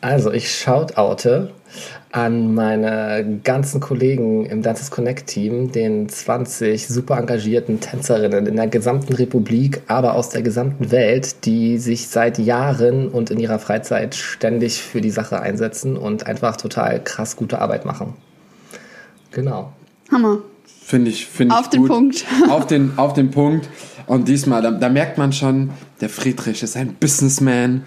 Also ich shoutoute an meine ganzen Kollegen im Dances Connect Team, den 20 super engagierten Tänzerinnen in der gesamten Republik, aber aus der gesamten Welt, die sich seit Jahren und in ihrer Freizeit ständig für die Sache einsetzen und einfach total krass gute Arbeit machen. Genau. Hammer. Finde ich, finde ich Auf den Punkt. auf den, auf den Punkt. Und diesmal, da, da merkt man schon, der Friedrich ist ein Businessman.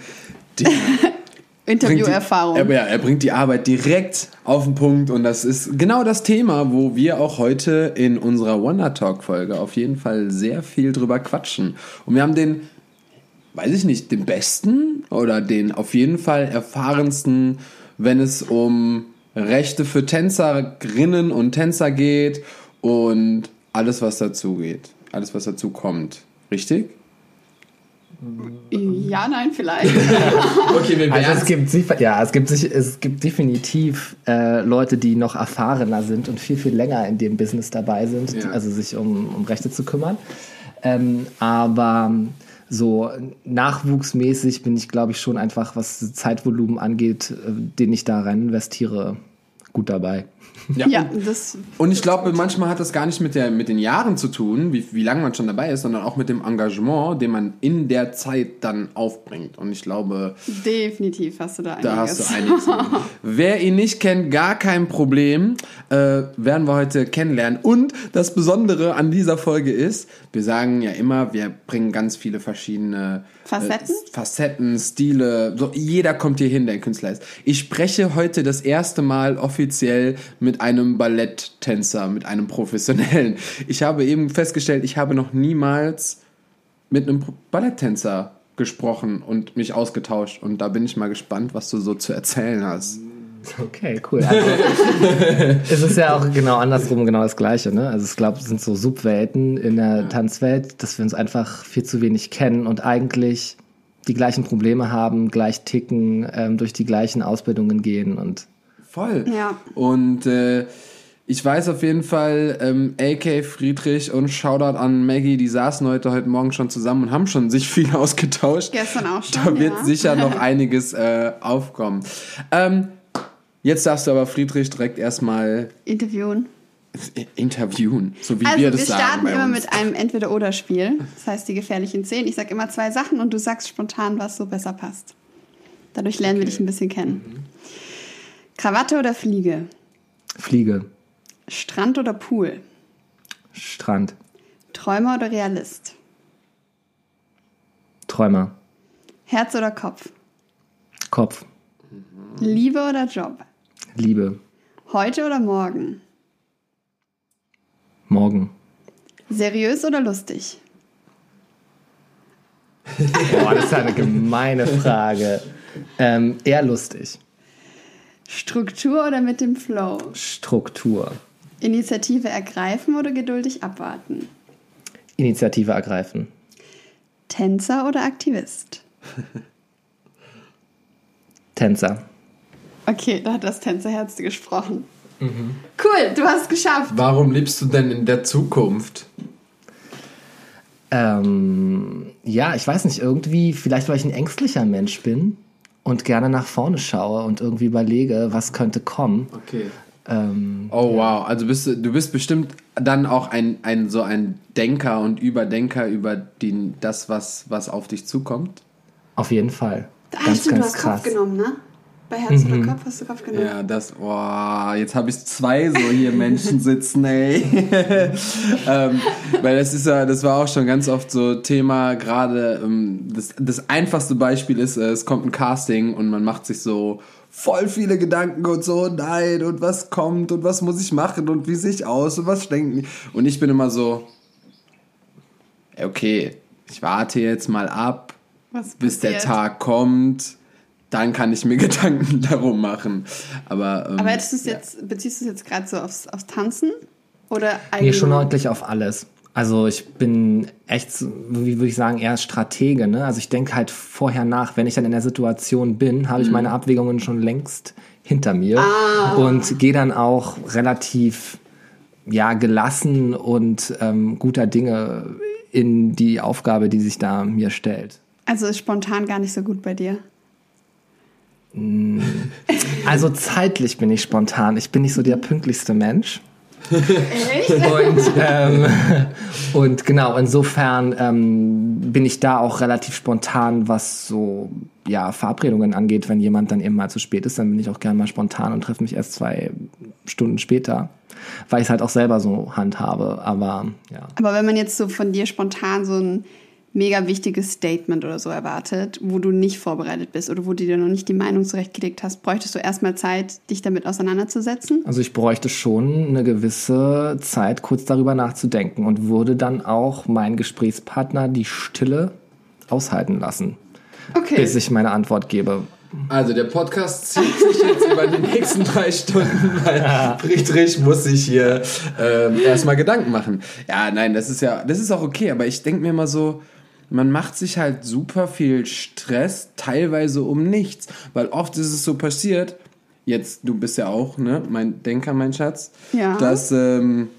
Die, Interviewerfahrung. Er, ja, er bringt die Arbeit direkt auf den Punkt und das ist genau das Thema, wo wir auch heute in unserer Wonder Talk Folge auf jeden Fall sehr viel drüber quatschen. Und wir haben den, weiß ich nicht, den besten oder den auf jeden Fall erfahrensten, wenn es um Rechte für Tänzerinnen und Tänzer geht und alles, was dazu geht, alles, was dazu kommt. Richtig? Ja, nein, vielleicht. okay, wir also es gibt, ja, es gibt, es gibt definitiv äh, Leute, die noch erfahrener sind und viel, viel länger in dem Business dabei sind, ja. also sich um, um Rechte zu kümmern. Ähm, aber so nachwuchsmäßig bin ich, glaube ich, schon einfach, was Zeitvolumen angeht, äh, den ich da rein investiere, gut dabei. Ja, ja und, das. Und ich glaube, manchmal hat das gar nicht mit, der, mit den Jahren zu tun, wie, wie lange man schon dabei ist, sondern auch mit dem Engagement, den man in der Zeit dann aufbringt. Und ich glaube. Definitiv hast du da einiges. Da hast du einiges. Wer ihn nicht kennt, gar kein Problem. Äh, werden wir heute kennenlernen. Und das Besondere an dieser Folge ist, wir sagen ja immer, wir bringen ganz viele verschiedene Facetten, äh, Facetten Stile. So, jeder kommt hier hin, der Künstler ist. Ich spreche heute das erste Mal offiziell mit einem Balletttänzer, mit einem professionellen. Ich habe eben festgestellt, ich habe noch niemals mit einem Balletttänzer gesprochen und mich ausgetauscht. Und da bin ich mal gespannt, was du so zu erzählen hast. Okay, cool. Also, es ist ja auch genau andersrum genau das Gleiche. Ne? Also ich glaube, es sind so Subwelten in der Tanzwelt, dass wir uns einfach viel zu wenig kennen und eigentlich die gleichen Probleme haben, gleich ticken, ähm, durch die gleichen Ausbildungen gehen und voll. Ja. Und äh, ich weiß auf jeden Fall, ähm, AK Friedrich und Shoutout an Maggie, die saßen heute, heute Morgen schon zusammen und haben schon sich viel ausgetauscht. Gestern auch schon. Da wird ja. sicher noch einiges äh, aufkommen. Ähm, Jetzt darfst du aber Friedrich direkt erstmal interviewen. Interviewen, so wie also, wir das sagen. Wir starten immer mit einem Entweder-Oder-Spiel. Das heißt die gefährlichen Zehn. Ich sage immer zwei Sachen und du sagst spontan, was so besser passt. Dadurch lernen okay. wir dich ein bisschen kennen. Mhm. Krawatte oder Fliege? Fliege. Strand oder Pool? Strand. Träumer oder Realist? Träumer. Herz oder Kopf? Kopf. Liebe oder Job? Liebe. Heute oder morgen? Morgen. Seriös oder lustig? Boah, das ist eine gemeine Frage. Ähm, eher lustig. Struktur oder mit dem Flow? Struktur. Initiative ergreifen oder geduldig abwarten? Initiative ergreifen. Tänzer oder Aktivist? Tänzer. Okay, da hat das Tänzerherz gesprochen. Mhm. Cool, du hast es geschafft. Warum lebst du denn in der Zukunft? Ähm, ja, ich weiß nicht, irgendwie, vielleicht weil ich ein ängstlicher Mensch bin und gerne nach vorne schaue und irgendwie überlege, was könnte kommen. Okay. Ähm, oh ja. wow, also bist du, du bist bestimmt dann auch ein, ein so ein Denker und Überdenker über den, das, was, was auf dich zukommt? Auf jeden Fall. Da ganz, stimmt, ganz du hast krass. Kopf genommen, ne? Bei Herz mhm. oder Kopf hast du Kopf genommen. Ja, das, oh, jetzt habe ich zwei so hier Menschen sitzen, ey. ähm, weil das ist ja, das war auch schon ganz oft so Thema, gerade ähm, das, das einfachste Beispiel ist, äh, es kommt ein Casting und man macht sich so voll viele Gedanken und so, nein, und was kommt und was muss ich machen und wie sehe ich aus und was denken. Und ich bin immer so, okay, ich warte jetzt mal ab, bis der Tag kommt dann kann ich mir Gedanken darum machen. Aber, ähm, Aber hättest du's jetzt, beziehst du es jetzt gerade so aufs, aufs Tanzen? Oder Nee, schon ordentlich auf alles. Also ich bin echt, wie würde ich sagen, eher Stratege. Ne? Also ich denke halt vorher nach, wenn ich dann in der Situation bin, habe ich mhm. meine Abwägungen schon längst hinter mir ah. und gehe dann auch relativ ja gelassen und ähm, guter Dinge in die Aufgabe, die sich da mir stellt. Also ist spontan gar nicht so gut bei dir. Mm, Also zeitlich bin ich spontan. Ich bin nicht so der pünktlichste Mensch. Echt? Und, ähm, und genau, insofern ähm, bin ich da auch relativ spontan, was so ja, Verabredungen angeht. Wenn jemand dann eben mal zu spät ist, dann bin ich auch gerne mal spontan und treffe mich erst zwei Stunden später, weil ich es halt auch selber so handhabe. Aber ja. Aber wenn man jetzt so von dir spontan so ein mega wichtiges Statement oder so erwartet, wo du nicht vorbereitet bist oder wo du dir noch nicht die Meinung zurechtgelegt hast, bräuchtest du erstmal Zeit, dich damit auseinanderzusetzen? Also ich bräuchte schon eine gewisse Zeit, kurz darüber nachzudenken und würde dann auch meinen Gesprächspartner die Stille aushalten lassen, okay. bis ich meine Antwort gebe. Also der Podcast zieht sich jetzt über die nächsten drei Stunden, weil ja. Friedrich muss sich hier äh, erstmal Gedanken machen. Ja, nein, das ist ja, das ist auch okay, aber ich denke mir immer so, man macht sich halt super viel Stress, teilweise um nichts. Weil oft ist es so passiert, jetzt, du bist ja auch, ne, mein Denker, mein Schatz, ja. dass, ähm,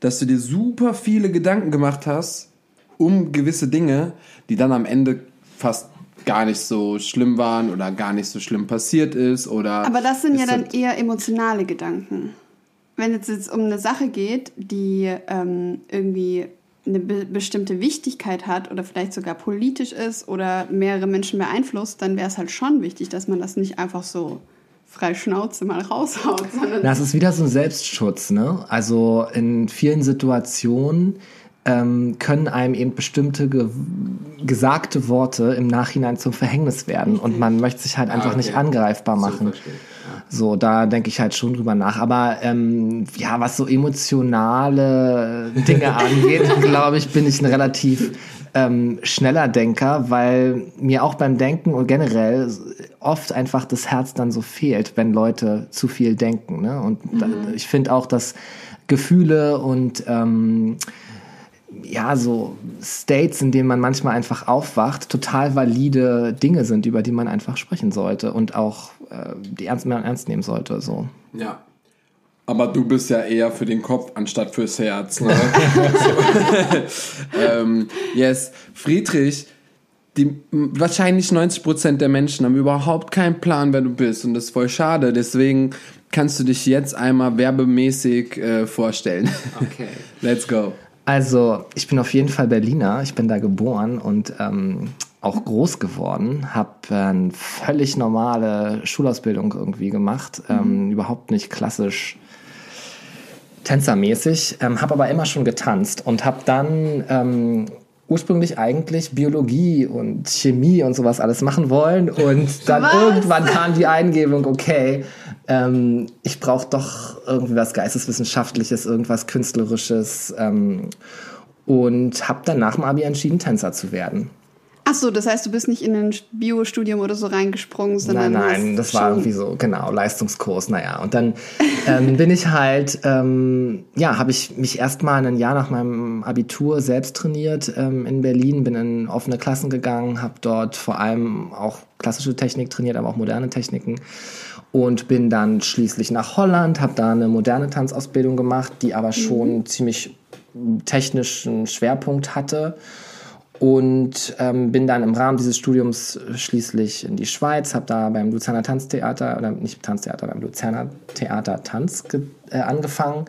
dass du dir super viele Gedanken gemacht hast um gewisse Dinge, die dann am Ende fast gar nicht so schlimm waren oder gar nicht so schlimm passiert ist oder. Aber das sind ja dann eher emotionale Gedanken. Wenn es jetzt um eine Sache geht, die ähm, irgendwie eine be bestimmte Wichtigkeit hat oder vielleicht sogar politisch ist oder mehrere Menschen beeinflusst, dann wäre es halt schon wichtig, dass man das nicht einfach so frei Schnauze mal raushaut. Das ist wieder so ein Selbstschutz, ne? Also in vielen Situationen ähm, können einem eben bestimmte ge gesagte Worte im Nachhinein zum Verhängnis werden und man möchte sich halt einfach ah, okay. nicht angreifbar machen. So, so, da denke ich halt schon drüber nach. Aber ähm, ja, was so emotionale Dinge angeht, glaube ich, bin ich ein relativ ähm, schneller Denker, weil mir auch beim Denken und generell oft einfach das Herz dann so fehlt, wenn Leute zu viel denken. Ne? Und mhm. da, ich finde auch, dass Gefühle und ähm, ja, so States, in denen man manchmal einfach aufwacht, total valide Dinge sind, über die man einfach sprechen sollte und auch äh, die ernst, man ernst nehmen sollte. So. Ja. Aber du bist ja eher für den Kopf anstatt fürs Herz. Ne? ähm, yes, Friedrich, die, wahrscheinlich 90% der Menschen haben überhaupt keinen Plan, wer du bist. Und das ist voll schade. Deswegen kannst du dich jetzt einmal werbemäßig äh, vorstellen. Okay. Let's go. Also, ich bin auf jeden Fall Berliner. Ich bin da geboren und ähm, auch groß geworden. Habe eine völlig normale Schulausbildung irgendwie gemacht. Ähm, mhm. überhaupt nicht klassisch tänzermäßig. Ähm, habe aber immer schon getanzt und habe dann ähm, ursprünglich eigentlich Biologie und Chemie und sowas alles machen wollen. Und dann Was? irgendwann kam die Eingebung, okay, ähm, ich brauche doch irgendwie was Geisteswissenschaftliches, irgendwas Künstlerisches ähm, und habe dann nach dem Abi entschieden, Tänzer zu werden. Ach so, das heißt, du bist nicht in ein Biostudium oder so reingesprungen, sondern. Nein, nein, das war irgendwie so, genau, Leistungskurs, naja. Und dann ähm, bin ich halt, ähm, ja, habe ich mich erstmal ein Jahr nach meinem Abitur selbst trainiert ähm, in Berlin, bin in offene Klassen gegangen, habe dort vor allem auch klassische Technik trainiert, aber auch moderne Techniken und bin dann schließlich nach Holland, habe da eine moderne Tanzausbildung gemacht, die aber schon mhm. ziemlich technischen Schwerpunkt hatte und ähm, bin dann im Rahmen dieses Studiums schließlich in die Schweiz, habe da beim Luzerner Tanztheater, oder nicht Tanztheater, beim Luzerner Theater Tanz äh, angefangen,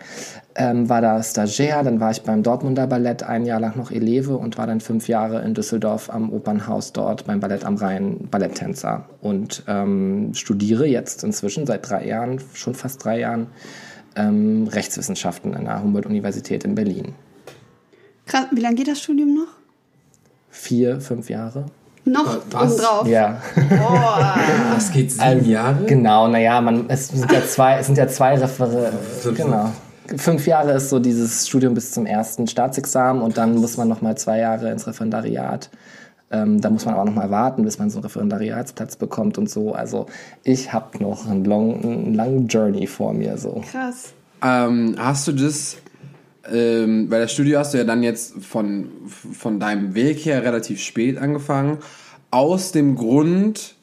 ähm, war da Stagiaire, dann war ich beim Dortmunder Ballett ein Jahr lang noch Eleve und war dann fünf Jahre in Düsseldorf am Opernhaus dort beim Ballett am Rhein Balletttänzer und ähm, studiere jetzt inzwischen seit drei Jahren, schon fast drei Jahren, ähm, Rechtswissenschaften an der Humboldt-Universität in Berlin. Krass, wie lange geht das Studium noch? vier, fünf Jahre. Noch obendrauf? Ja. Boah. Das geht sieben also, Jahre? Genau, naja, man, es sind ja zwei, es sind ja zwei Referate. Genau. Fünf Jahre ist so dieses Studium bis zum ersten Staatsexamen und dann muss man noch mal zwei Jahre ins Referendariat. Ähm, da muss man aber noch mal warten, bis man so einen Referendariatsplatz bekommt und so. Also ich habe noch einen, long, einen langen Journey vor mir. So. Krass. Ähm, hast du das ähm, bei der Studio hast du ja dann jetzt von, von deinem Weg her relativ spät angefangen. Aus dem Grund,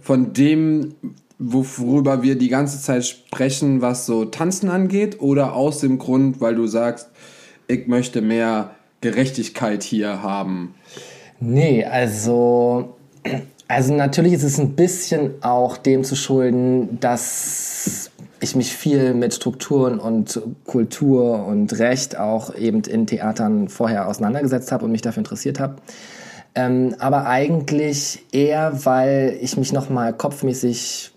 von dem, worüber wir die ganze Zeit sprechen, was so Tanzen angeht, oder aus dem Grund, weil du sagst, ich möchte mehr Gerechtigkeit hier haben? Nee, also Also natürlich ist es ein bisschen auch dem zu schulden, dass ich mich viel mit Strukturen und Kultur und Recht auch eben in Theatern vorher auseinandergesetzt habe und mich dafür interessiert habe. Ähm, aber eigentlich eher, weil ich mich nochmal kopfmäßig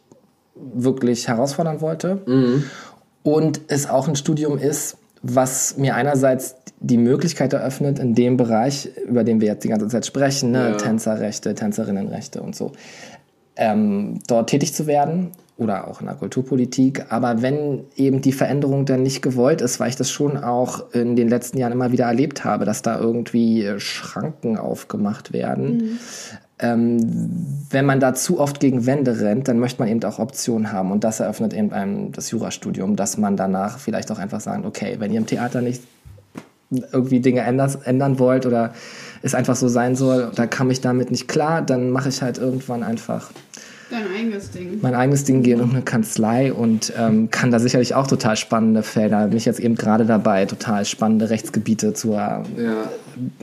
wirklich herausfordern wollte. Mhm. Und es auch ein Studium ist, was mir einerseits die Möglichkeit eröffnet, in dem Bereich, über den wir jetzt die ganze Zeit sprechen, ne, ja. Tänzerrechte, Tänzerinnenrechte und so, ähm, dort tätig zu werden oder auch in der Kulturpolitik. Aber wenn eben die Veränderung dann nicht gewollt ist, weil ich das schon auch in den letzten Jahren immer wieder erlebt habe, dass da irgendwie Schranken aufgemacht werden, mhm ähm, wenn man da zu oft gegen Wände rennt, dann möchte man eben auch Optionen haben. Und das eröffnet eben einem das Jurastudium, dass man danach vielleicht auch einfach sagt, okay, wenn ihr im Theater nicht irgendwie Dinge ändern, ändern wollt oder es einfach so sein soll, da kam ich damit nicht klar, dann mache ich halt irgendwann einfach Dein eigenes Ding. Mein eigenes Ding gehen um eine Kanzlei und ähm, kann da sicherlich auch total spannende Felder. Bin ich jetzt eben gerade dabei, total spannende Rechtsgebiete zu äh, ja.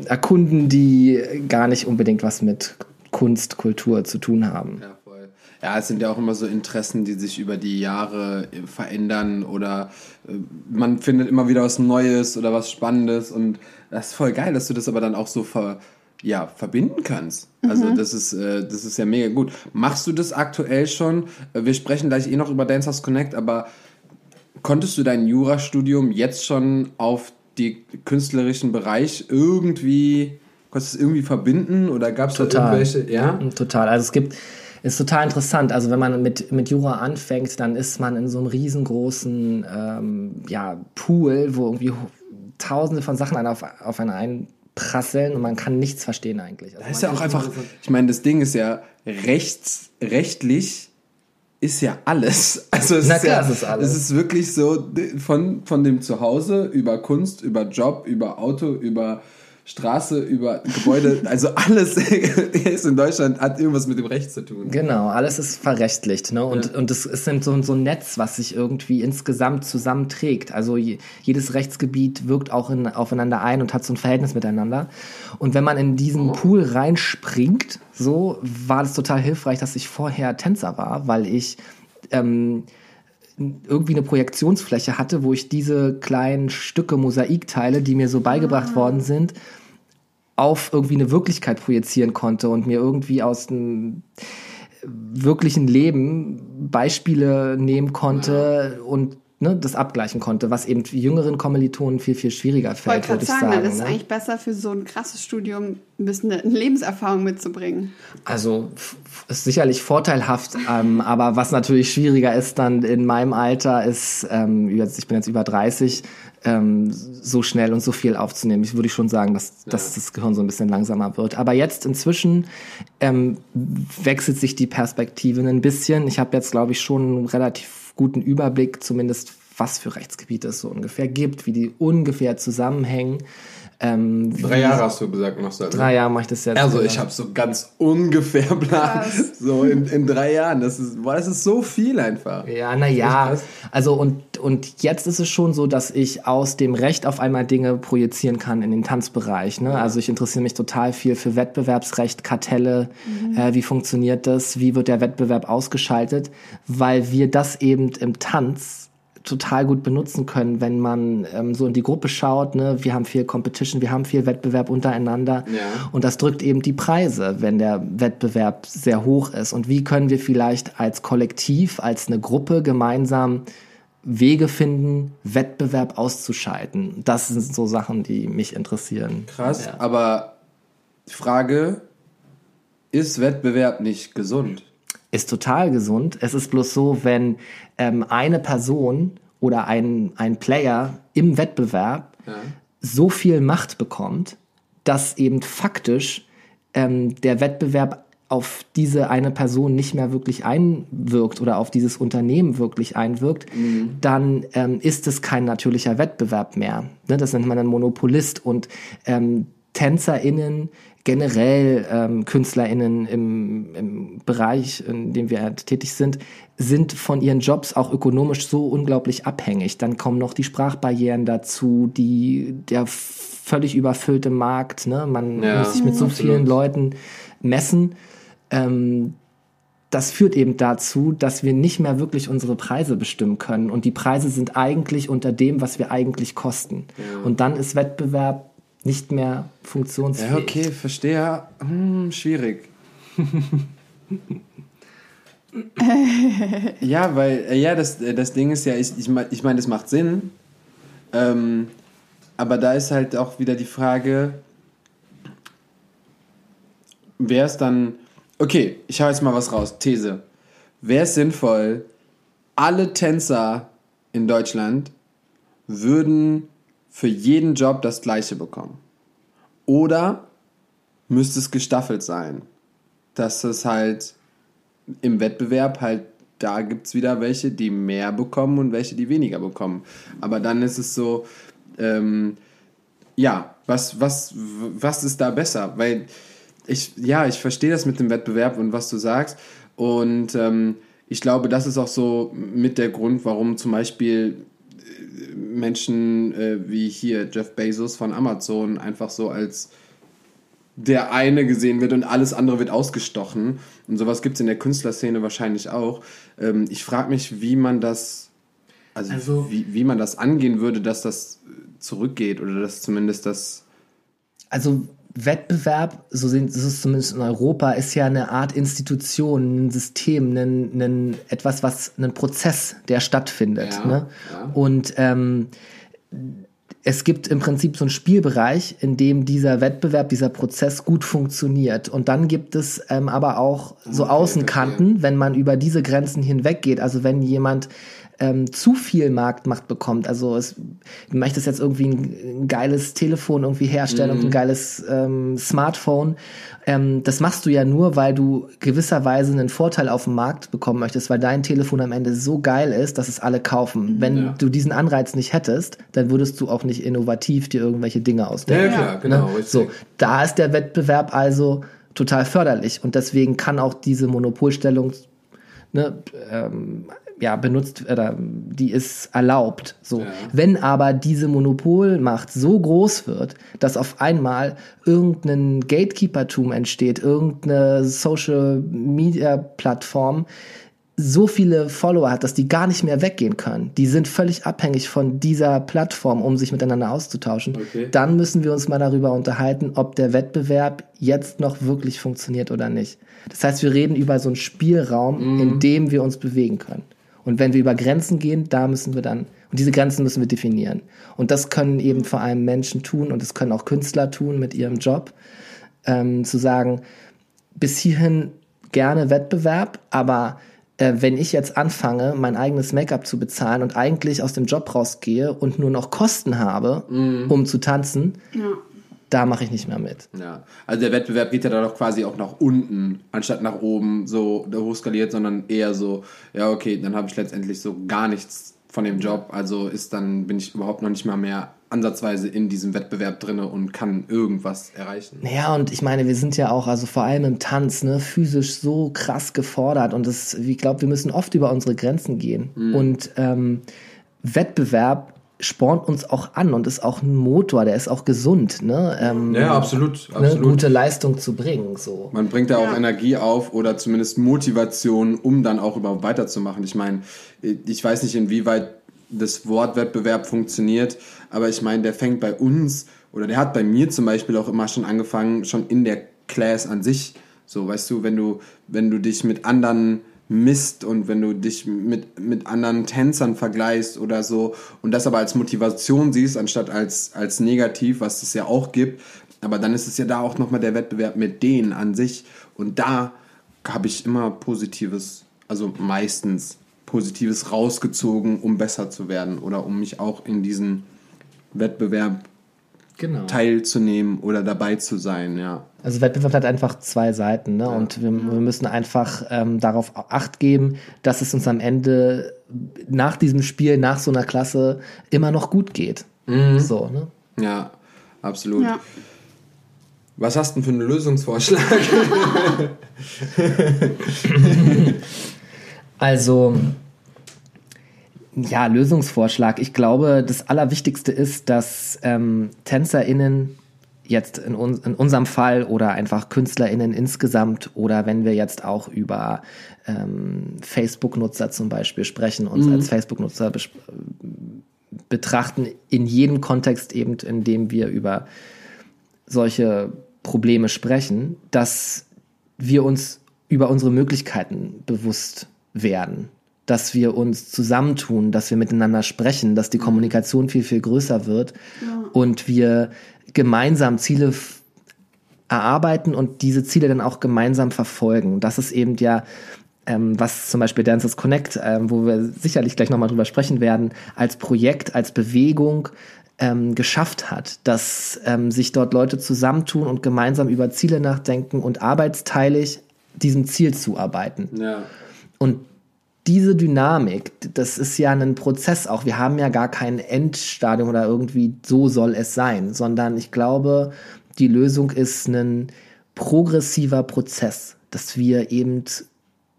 erkunden, die gar nicht unbedingt was mit Kunst, Kultur zu tun haben. Ja, voll. Ja, es sind ja auch immer so Interessen, die sich über die Jahre äh, verändern oder äh, man findet immer wieder was Neues oder was Spannendes und das ist voll geil, dass du das aber dann auch so ver, ja, verbinden kannst. Also mhm. das ist, äh, das ist ja mega gut. Machst du das aktuell schon? Wir sprechen gleich eh noch über Dancers Connect, aber konntest du dein Jurastudium jetzt schon auf den künstlerischen Bereich irgendwie Konntest du es irgendwie verbinden oder gab es da irgendwelche? Ja, total. Also es gibt, ist total interessant. Also wenn man mit, mit Jura anfängt, dann ist man in so einem riesengroßen ähm, ja, Pool, wo irgendwie tausende von Sachen auf, auf einen einprasseln und man kann nichts verstehen eigentlich. Also das ist ja auch einfach, ich meine, das Ding ist ja rechts, rechtlich ist ja alles. Also es, Na ist, klar, ja, es ist alles. Es ist wirklich so von, von dem Zuhause über Kunst, über Job, über Auto, über Straße, über Gebäude, also alles ist in Deutschland hat irgendwas mit dem Recht zu tun. Genau, alles ist verrechtlicht. Ne? Und, ja. und es ist so, so ein Netz, was sich irgendwie insgesamt zusammenträgt. Also jedes Rechtsgebiet wirkt auch in, aufeinander ein und hat so ein Verhältnis miteinander. Und wenn man in diesen oh. Pool reinspringt, so war es total hilfreich, dass ich vorher Tänzer war, weil ich ähm, irgendwie eine Projektionsfläche hatte, wo ich diese kleinen Stücke Mosaikteile, die mir so beigebracht ah. worden sind, auf irgendwie eine Wirklichkeit projizieren konnte und mir irgendwie aus dem wirklichen Leben Beispiele nehmen konnte und ne, das abgleichen konnte, was eben jüngeren Kommilitonen viel, viel schwieriger fällt, würde ich sagen. sagen ist ne? eigentlich besser für so ein krasses Studium ein bisschen eine Lebenserfahrung mitzubringen. Also ist sicherlich vorteilhaft, ähm, aber was natürlich schwieriger ist dann in meinem Alter ist, ähm, ich bin jetzt über 30, ähm, so schnell und so viel aufzunehmen. Ich würde schon sagen, dass, ja. dass das Gehirn so ein bisschen langsamer wird. Aber jetzt inzwischen ähm, wechselt sich die Perspektive ein bisschen. Ich habe jetzt, glaube ich, schon einen relativ guten Überblick, zumindest was für Rechtsgebiete es so ungefähr gibt, wie die ungefähr zusammenhängen. Ähm, drei Jahre hast du gesagt, machst du das. Drei Jahre mache ich das jetzt. Also ich habe so ganz ungefähr Plan. So in, in drei Jahren. Das ist, boah, das ist so viel einfach. Ja, naja. Also und, und jetzt ist es schon so, dass ich aus dem Recht auf einmal Dinge projizieren kann in den Tanzbereich. Ne? Also ich interessiere mich total viel für Wettbewerbsrecht, Kartelle. Mhm. Äh, wie funktioniert das? Wie wird der Wettbewerb ausgeschaltet? Weil wir das eben im Tanz total gut benutzen können, wenn man ähm, so in die Gruppe schaut. Ne? Wir haben viel Competition, wir haben viel Wettbewerb untereinander ja. und das drückt eben die Preise, wenn der Wettbewerb sehr hoch ist. Und wie können wir vielleicht als Kollektiv, als eine Gruppe gemeinsam Wege finden, Wettbewerb auszuschalten? Das sind so Sachen, die mich interessieren. Krass, ja. aber Frage, ist Wettbewerb nicht gesund? Ist total gesund. Es ist bloß so, wenn ähm, eine Person oder ein, ein Player im Wettbewerb ja. so viel Macht bekommt, dass eben faktisch ähm, der Wettbewerb auf diese eine Person nicht mehr wirklich einwirkt oder auf dieses Unternehmen wirklich einwirkt, mhm. dann ähm, ist es kein natürlicher Wettbewerb mehr. Ne? Das nennt man dann Monopolist und ähm, TänzerInnen generell ähm, KünstlerInnen im, im Bereich, in dem wir halt tätig sind, sind von ihren Jobs auch ökonomisch so unglaublich abhängig. Dann kommen noch die Sprachbarrieren dazu, die der völlig überfüllte Markt. Ne? Man ja, muss sich mit so absolut. vielen Leuten messen. ähm, das führt eben dazu, dass wir nicht mehr wirklich unsere Preise bestimmen können. Und die Preise sind eigentlich unter dem, was wir eigentlich kosten. Ja. Und dann ist Wettbewerb nicht mehr funktionsfähig. Ja, okay, verstehe. Hm, schwierig. ja, weil, äh, ja, das, äh, das Ding ist ja, ich, ich meine, ich mein, das macht Sinn. Ähm, aber da ist halt auch wieder die Frage, wäre es dann, okay, ich hau jetzt mal was raus, These. Wäre es sinnvoll, alle Tänzer in Deutschland würden für jeden Job das gleiche bekommen? Oder müsste es gestaffelt sein? Dass es halt im Wettbewerb halt, da gibt es wieder welche, die mehr bekommen und welche, die weniger bekommen. Aber dann ist es so, ähm, ja, was, was, was ist da besser? Weil ich, ja, ich verstehe das mit dem Wettbewerb und was du sagst. Und ähm, ich glaube, das ist auch so mit der Grund, warum zum Beispiel Menschen äh, wie hier Jeff Bezos von Amazon einfach so als der eine gesehen wird und alles andere wird ausgestochen. Und sowas gibt es in der Künstlerszene wahrscheinlich auch. Ähm, ich frage mich, wie man das, also, also wie, wie man das angehen würde, dass das zurückgeht oder dass zumindest das. Also Wettbewerb, so ist es zumindest in Europa, ist ja eine Art Institution, ein System, ein, ein, etwas, was, ein Prozess, der stattfindet. Ja, ne? Ja. Und ähm, es gibt im Prinzip so einen Spielbereich, in dem dieser Wettbewerb, dieser Prozess gut funktioniert. Und dann gibt es ähm, aber auch so okay, Außenkanten, okay. wenn man über diese Grenzen hinweggeht. Also wenn jemand ähm, zu viel Marktmacht bekommt. Also es, du möchtest jetzt irgendwie ein, ein geiles Telefon irgendwie herstellen mhm. und ein geiles ähm, Smartphone. Ähm, das machst du ja nur, weil du gewisserweise einen Vorteil auf dem Markt bekommen möchtest, weil dein Telefon am Ende so geil ist, dass es alle kaufen. Wenn ja. du diesen Anreiz nicht hättest, dann würdest du auch nicht innovativ dir irgendwelche Dinge ausdenken. Ja, klar, genau. Ne? So, da ist der Wettbewerb also total förderlich und deswegen kann auch diese Monopolstellung ne, ähm, ja, benutzt oder die ist erlaubt. So. Ja. Wenn aber diese Monopolmacht so groß wird, dass auf einmal irgendein Gatekeepertum entsteht, irgendeine Social Media Plattform, so viele Follower hat, dass die gar nicht mehr weggehen können. Die sind völlig abhängig von dieser Plattform, um sich miteinander auszutauschen. Okay. Dann müssen wir uns mal darüber unterhalten, ob der Wettbewerb jetzt noch wirklich funktioniert oder nicht. Das heißt, wir reden über so einen Spielraum, mm. in dem wir uns bewegen können. Und wenn wir über Grenzen gehen, da müssen wir dann, und diese Grenzen müssen wir definieren. Und das können eben vor allem Menschen tun und das können auch Künstler tun mit ihrem Job, ähm, zu sagen, bis hierhin gerne Wettbewerb, aber äh, wenn ich jetzt anfange, mein eigenes Make-up zu bezahlen und eigentlich aus dem Job rausgehe und nur noch Kosten habe, mm. um zu tanzen, ja da mache ich nicht mehr mit. Ja, also der Wettbewerb geht ja dann doch quasi auch nach unten, anstatt nach oben so hochskaliert, sondern eher so, ja, okay, dann habe ich letztendlich so gar nichts von dem Job, also ist dann, bin ich überhaupt noch nicht mal mehr ansatzweise in diesem Wettbewerb drinne und kann irgendwas erreichen. Naja, und ich meine, wir sind ja auch, also vor allem im Tanz, ne, physisch so krass gefordert und das, ich glaube, wir müssen oft über unsere Grenzen gehen. Mhm. Und ähm, Wettbewerb spornt uns auch an und ist auch ein Motor, der ist auch gesund, ne? Ähm, ja, absolut, absolut. Eine gute Leistung zu bringen. So. Man bringt da auch Energie auf oder zumindest Motivation, um dann auch überhaupt weiterzumachen. Ich meine, ich weiß nicht, inwieweit das Wort Wettbewerb funktioniert, aber ich meine, der fängt bei uns oder der hat bei mir zum Beispiel auch immer schon angefangen, schon in der Class an sich. So, weißt du, wenn du, wenn du dich mit anderen Mist und wenn du dich mit, mit anderen Tänzern vergleichst oder so und das aber als Motivation siehst, anstatt als, als negativ, was es ja auch gibt, aber dann ist es ja da auch nochmal der Wettbewerb mit denen an sich und da habe ich immer Positives, also meistens Positives rausgezogen, um besser zu werden oder um mich auch in diesen Wettbewerb genau. teilzunehmen oder dabei zu sein, ja. Also Wettbewerb hat einfach zwei Seiten, ne? Ja. Und wir, wir, müssen einfach ähm, darauf Acht geben, dass es uns am Ende nach diesem Spiel, nach so einer Klasse immer noch gut geht. Mhm. So, ne? Ja, absolut. Ja. Was hast du denn für einen Lösungsvorschlag? also, ja, Lösungsvorschlag. Ich glaube, das Allerwichtigste ist, dass ähm, TänzerInnen jetzt in, uns, in unserem Fall oder einfach KünstlerInnen insgesamt oder wenn wir jetzt auch über ähm, Facebook-Nutzer zum Beispiel sprechen, uns mhm. als Facebook-Nutzer betrachten, in jedem Kontext eben, in dem wir über solche Probleme sprechen, dass wir uns über unsere Möglichkeiten bewusst werden, dass wir uns zusammentun, dass wir miteinander sprechen, dass die mhm. Kommunikation viel, viel größer wird ja. und wir gemeinsam Ziele erarbeiten und diese Ziele dann auch gemeinsam verfolgen. Das ist eben ja, ähm, was zum Beispiel Dancers Connect, ähm, wo wir sicherlich gleich nochmal drüber sprechen werden, als Projekt, als Bewegung ähm, geschafft hat, dass ähm, sich dort Leute zusammentun und gemeinsam über Ziele nachdenken und arbeitsteilig diesem Ziel zuarbeiten. Ja. Und diese Dynamik, das ist ja ein Prozess auch. Wir haben ja gar kein Endstadium oder irgendwie so soll es sein, sondern ich glaube, die Lösung ist ein progressiver Prozess, dass wir eben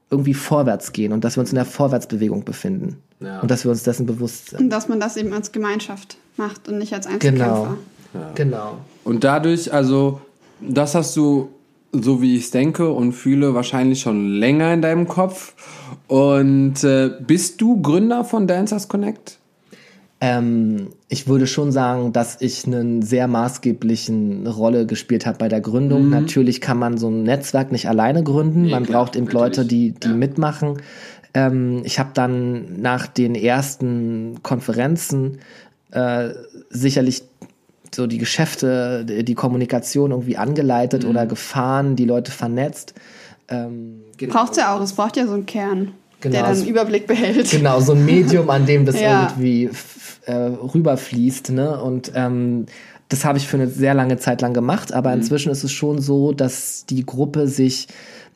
irgendwie vorwärts gehen und dass wir uns in der Vorwärtsbewegung befinden. Ja. Und dass wir uns dessen bewusst sind. Und dass man das eben als Gemeinschaft macht und nicht als Einzelkämpfer. Genau. Ja. genau. Und dadurch, also, das hast du, so wie ich es denke und fühle, wahrscheinlich schon länger in deinem Kopf. Und äh, bist du Gründer von Dancers Connect? Ähm, ich würde schon sagen, dass ich eine sehr maßgeblichen Rolle gespielt habe bei der Gründung. Mhm. Natürlich kann man so ein Netzwerk nicht alleine gründen. Nee, man klar, braucht eben natürlich. Leute, die, die ja. mitmachen. Ähm, ich habe dann nach den ersten Konferenzen äh, sicherlich so die Geschäfte, die Kommunikation irgendwie angeleitet mhm. oder gefahren, die Leute vernetzt. Ähm, genau. Braucht es ja auch, es braucht ja so einen Kern genau, der dann einen Überblick behält. Genau, so ein Medium, an dem das ja. irgendwie äh, rüberfließt. Ne? Und ähm, das habe ich für eine sehr lange Zeit lang gemacht, aber mhm. inzwischen ist es schon so, dass die Gruppe sich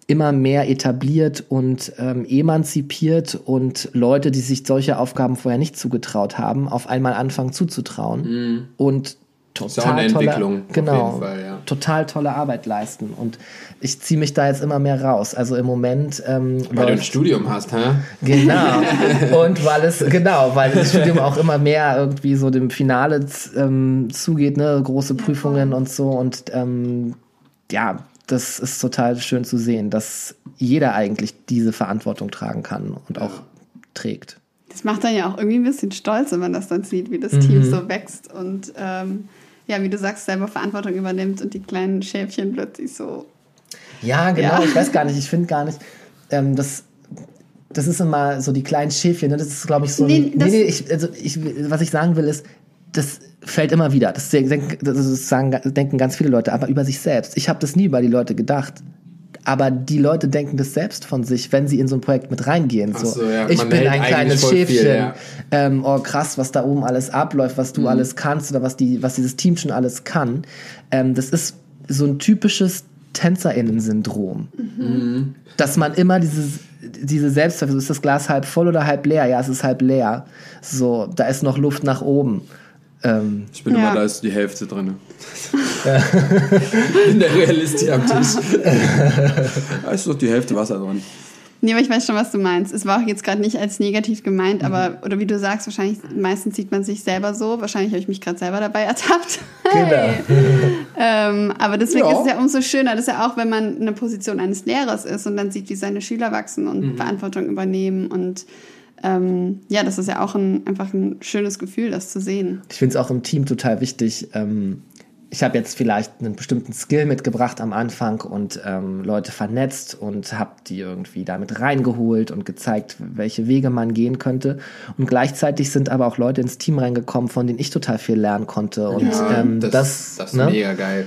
immer mehr etabliert und ähm, emanzipiert und Leute, die sich solche Aufgaben vorher nicht zugetraut haben, auf einmal anfangen zuzutrauen mhm. und total tolle, genau, Fall, ja. total tolle Arbeit leisten. Und ich ziehe mich da jetzt immer mehr raus. Also im Moment. Ähm, weil du ein Studium hast, hä? Genau. Und weil es, genau, weil das Studium auch immer mehr irgendwie so dem Finale ähm, zugeht, ne? Große Prüfungen und so. Und ähm, ja, das ist total schön zu sehen, dass jeder eigentlich diese Verantwortung tragen kann und auch trägt. Das macht dann ja auch irgendwie ein bisschen stolz, wenn man das dann sieht, wie das mhm. Team so wächst und ähm, ja, wie du sagst, selber Verantwortung übernimmt und die kleinen Schäfchen plötzlich so. Ja, genau, ja. ich weiß gar nicht, ich finde gar nicht, ähm, das, das ist immer so die kleinen Schäfchen, ne? das ist, glaube ich, so. Nee, nee, nee ich, also ich, was ich sagen will, ist, das fällt immer wieder. Das, denk, das sagen, denken ganz viele Leute, aber über sich selbst. Ich habe das nie über die Leute gedacht. Aber die Leute denken das selbst von sich, wenn sie in so ein Projekt mit reingehen. So, so ja, ich bin ein kleines Schäfchen. Viel, ja. ähm, oh krass, was da oben alles abläuft, was du mhm. alles kannst oder was, die, was dieses Team schon alles kann. Ähm, das ist so ein typisches TänzerInnen-Syndrom. Mhm. Dass man immer dieses, diese Selbstzweifel, ist das Glas halb voll oder halb leer? Ja, es ist halb leer. So, da ist noch Luft nach oben. Ähm, ich bin ja. immer, da ist die Hälfte drin. In der Realistik am Tisch. da ist doch die Hälfte Wasser drin. Nee, aber ich weiß schon, was du meinst. Es war auch jetzt gerade nicht als negativ gemeint, mhm. aber, oder wie du sagst, wahrscheinlich, meistens sieht man sich selber so. Wahrscheinlich habe ich mich gerade selber dabei ertappt. Genau. ähm, aber deswegen ja. ist es ja umso schöner, dass ja auch, wenn man in der Position eines Lehrers ist und dann sieht, wie seine Schüler wachsen und mhm. Verantwortung übernehmen und ähm, ja, das ist ja auch ein, einfach ein schönes Gefühl, das zu sehen. Ich finde es auch im Team total wichtig. Ähm, ich habe jetzt vielleicht einen bestimmten Skill mitgebracht am Anfang und ähm, Leute vernetzt und habe die irgendwie damit reingeholt und gezeigt, welche Wege man gehen könnte. Und gleichzeitig sind aber auch Leute ins Team reingekommen, von denen ich total viel lernen konnte. Und ja, ähm, das, das, das ist ne? mega geil.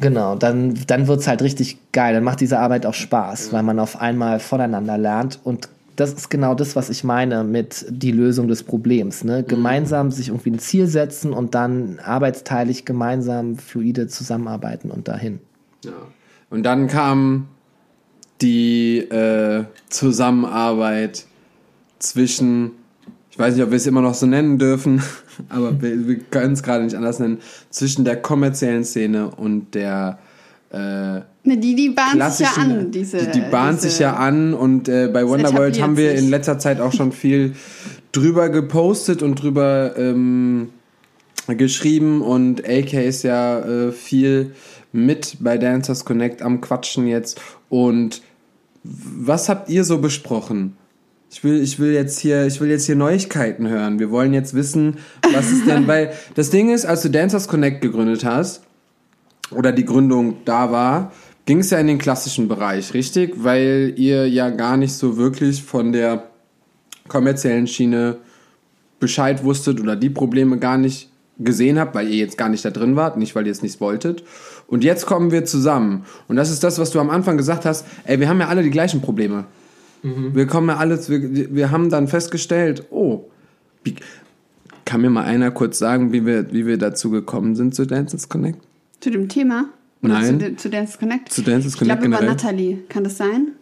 Genau, dann, dann wird es halt richtig geil. Dann macht diese Arbeit auch Spaß, weil man auf einmal voneinander lernt und das ist genau das, was ich meine mit die Lösung des Problems. Ne? Mhm. Gemeinsam sich irgendwie ein Ziel setzen und dann arbeitsteilig gemeinsam fluide zusammenarbeiten und dahin. Ja. Und dann kam die äh, Zusammenarbeit zwischen, ich weiß nicht, ob wir es immer noch so nennen dürfen, aber wir, wir können es gerade nicht anders nennen, zwischen der kommerziellen Szene und der äh, Ne, die, die bahnt sich ja an, diese. Die, die bahnt diese, sich ja an und äh, bei Wonderworld haben wir sich. in letzter Zeit auch schon viel drüber gepostet und drüber ähm, geschrieben und AK ist ja äh, viel mit bei Dancers Connect am Quatschen jetzt. Und was habt ihr so besprochen? Ich will, ich will jetzt hier, ich will jetzt hier Neuigkeiten hören. Wir wollen jetzt wissen, was ist denn, weil das Ding ist, als du Dancers Connect gegründet hast, oder die Gründung da war, ging es ja in den klassischen Bereich, richtig? Weil ihr ja gar nicht so wirklich von der kommerziellen Schiene Bescheid wusstet oder die Probleme gar nicht gesehen habt, weil ihr jetzt gar nicht da drin wart, nicht weil ihr es nicht wolltet. Und jetzt kommen wir zusammen. Und das ist das, was du am Anfang gesagt hast. Ey, wir haben ja alle die gleichen Probleme. Mhm. Wir kommen ja alles, wir, wir haben dann festgestellt, oh, wie, kann mir mal einer kurz sagen, wie wir, wie wir dazu gekommen sind zu Dances Connect? Zu dem Thema? Oder Nein. Zu, zu Dances Connect? Zu Dances Connect Ich glaube über Nathalie. Kann das sein?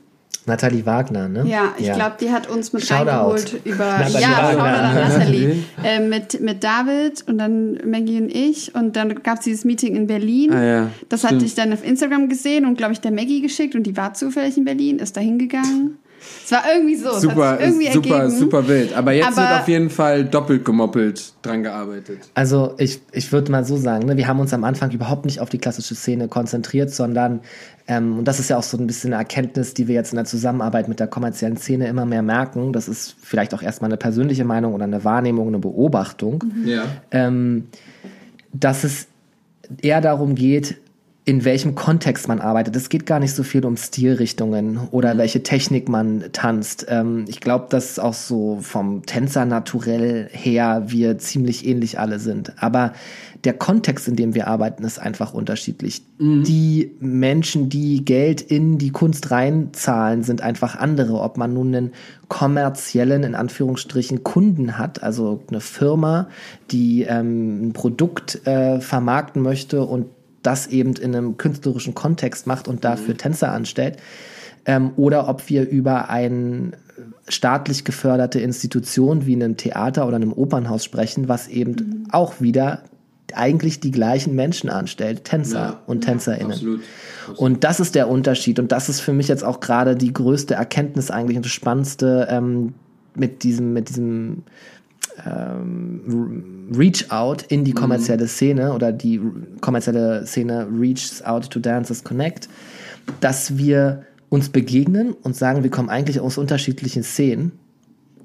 Nathalie Wagner, ne? Ja, ich ja. glaube, die hat uns mit Shoutout. reingeholt über Nathalie ja, an Nathalie. äh, mit, mit David und dann Maggie und ich. Und dann gab es dieses Meeting in Berlin. Ah, ja. Das Stimmt. hatte ich dann auf Instagram gesehen und glaube ich der Maggie geschickt und die war zufällig in Berlin, ist da hingegangen. Es war irgendwie so. Super, irgendwie super, ergeben. super wild. Aber jetzt Aber wird auf jeden Fall doppelt gemoppelt dran gearbeitet. Also ich, ich würde mal so sagen, ne, wir haben uns am Anfang überhaupt nicht auf die klassische Szene konzentriert, sondern, ähm, und das ist ja auch so ein bisschen eine Erkenntnis, die wir jetzt in der Zusammenarbeit mit der kommerziellen Szene immer mehr merken. Das ist vielleicht auch erstmal eine persönliche Meinung oder eine Wahrnehmung, eine Beobachtung. Mhm. Ja. Ähm, dass es eher darum geht, in welchem Kontext man arbeitet. Es geht gar nicht so viel um Stilrichtungen oder mhm. welche Technik man tanzt. Ähm, ich glaube, dass auch so vom Tänzer naturell her wir ziemlich ähnlich alle sind. Aber der Kontext, in dem wir arbeiten, ist einfach unterschiedlich. Mhm. Die Menschen, die Geld in die Kunst reinzahlen, sind einfach andere. Ob man nun einen kommerziellen, in Anführungsstrichen, Kunden hat, also eine Firma, die ähm, ein Produkt äh, vermarkten möchte und das eben in einem künstlerischen Kontext macht und dafür mhm. Tänzer anstellt. Ähm, oder ob wir über eine staatlich geförderte Institution wie einem Theater oder einem Opernhaus sprechen, was eben mhm. auch wieder eigentlich die gleichen Menschen anstellt, Tänzer ja, und TänzerInnen. Absolut, absolut. Und das ist der Unterschied. Und das ist für mich jetzt auch gerade die größte Erkenntnis eigentlich und das Spannendste ähm, mit diesem, mit diesem ähm, Reach Out in die mhm. kommerzielle Szene oder die kommerzielle Szene reaches out to Dancers Connect, dass wir uns begegnen und sagen, wir kommen eigentlich aus unterschiedlichen Szenen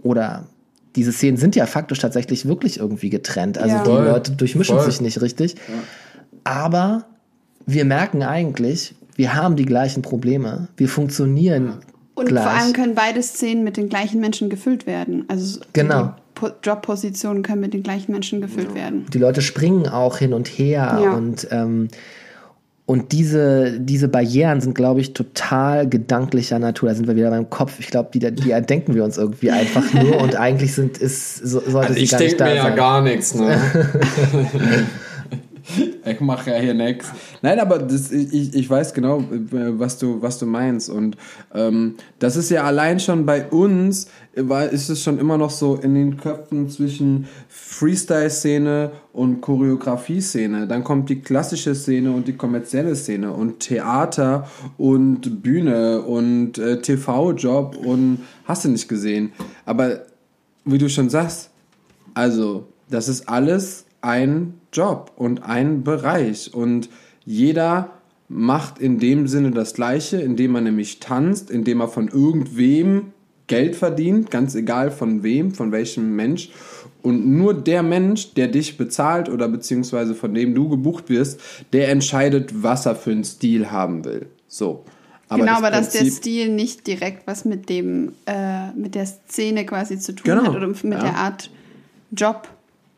oder diese Szenen sind ja faktisch tatsächlich wirklich irgendwie getrennt. Also ja. die Voll. Leute durchmischen Voll. sich nicht richtig. Ja. Aber wir merken eigentlich, wir haben die gleichen Probleme. Wir funktionieren und gleich. vor allem können beide Szenen mit den gleichen Menschen gefüllt werden. Also genau. Jobpositionen können mit den gleichen Menschen gefüllt werden. Die Leute springen auch hin und her ja. und ähm, und diese, diese Barrieren sind, glaube ich, total gedanklicher Natur. Da sind wir wieder beim Kopf. Ich glaube, die, die erdenken wir uns irgendwie einfach nur und eigentlich sind, ist, so, sollte also sie gar nicht da sein. Ich denke mir ja gar nichts, ne? ich mache ja hier nichts. Nein, aber das, ich, ich weiß genau, was du, was du meinst. Und ähm, das ist ja allein schon bei uns, war, ist es schon immer noch so in den Köpfen zwischen Freestyle-Szene und Choreografie-Szene. Dann kommt die klassische Szene und die kommerzielle Szene und Theater und Bühne und äh, TV-Job und hast du nicht gesehen. Aber wie du schon sagst, also das ist alles ein Job und ein Bereich und jeder macht in dem Sinne das Gleiche, indem er nämlich tanzt, indem er von irgendwem Geld verdient, ganz egal von wem, von welchem Mensch. Und nur der Mensch, der dich bezahlt oder beziehungsweise von dem du gebucht wirst, der entscheidet, was er für einen Stil haben will. So. Aber genau, das aber dass der Stil nicht direkt was mit dem, äh, mit der Szene quasi zu tun genau. hat oder mit ja. der Art Job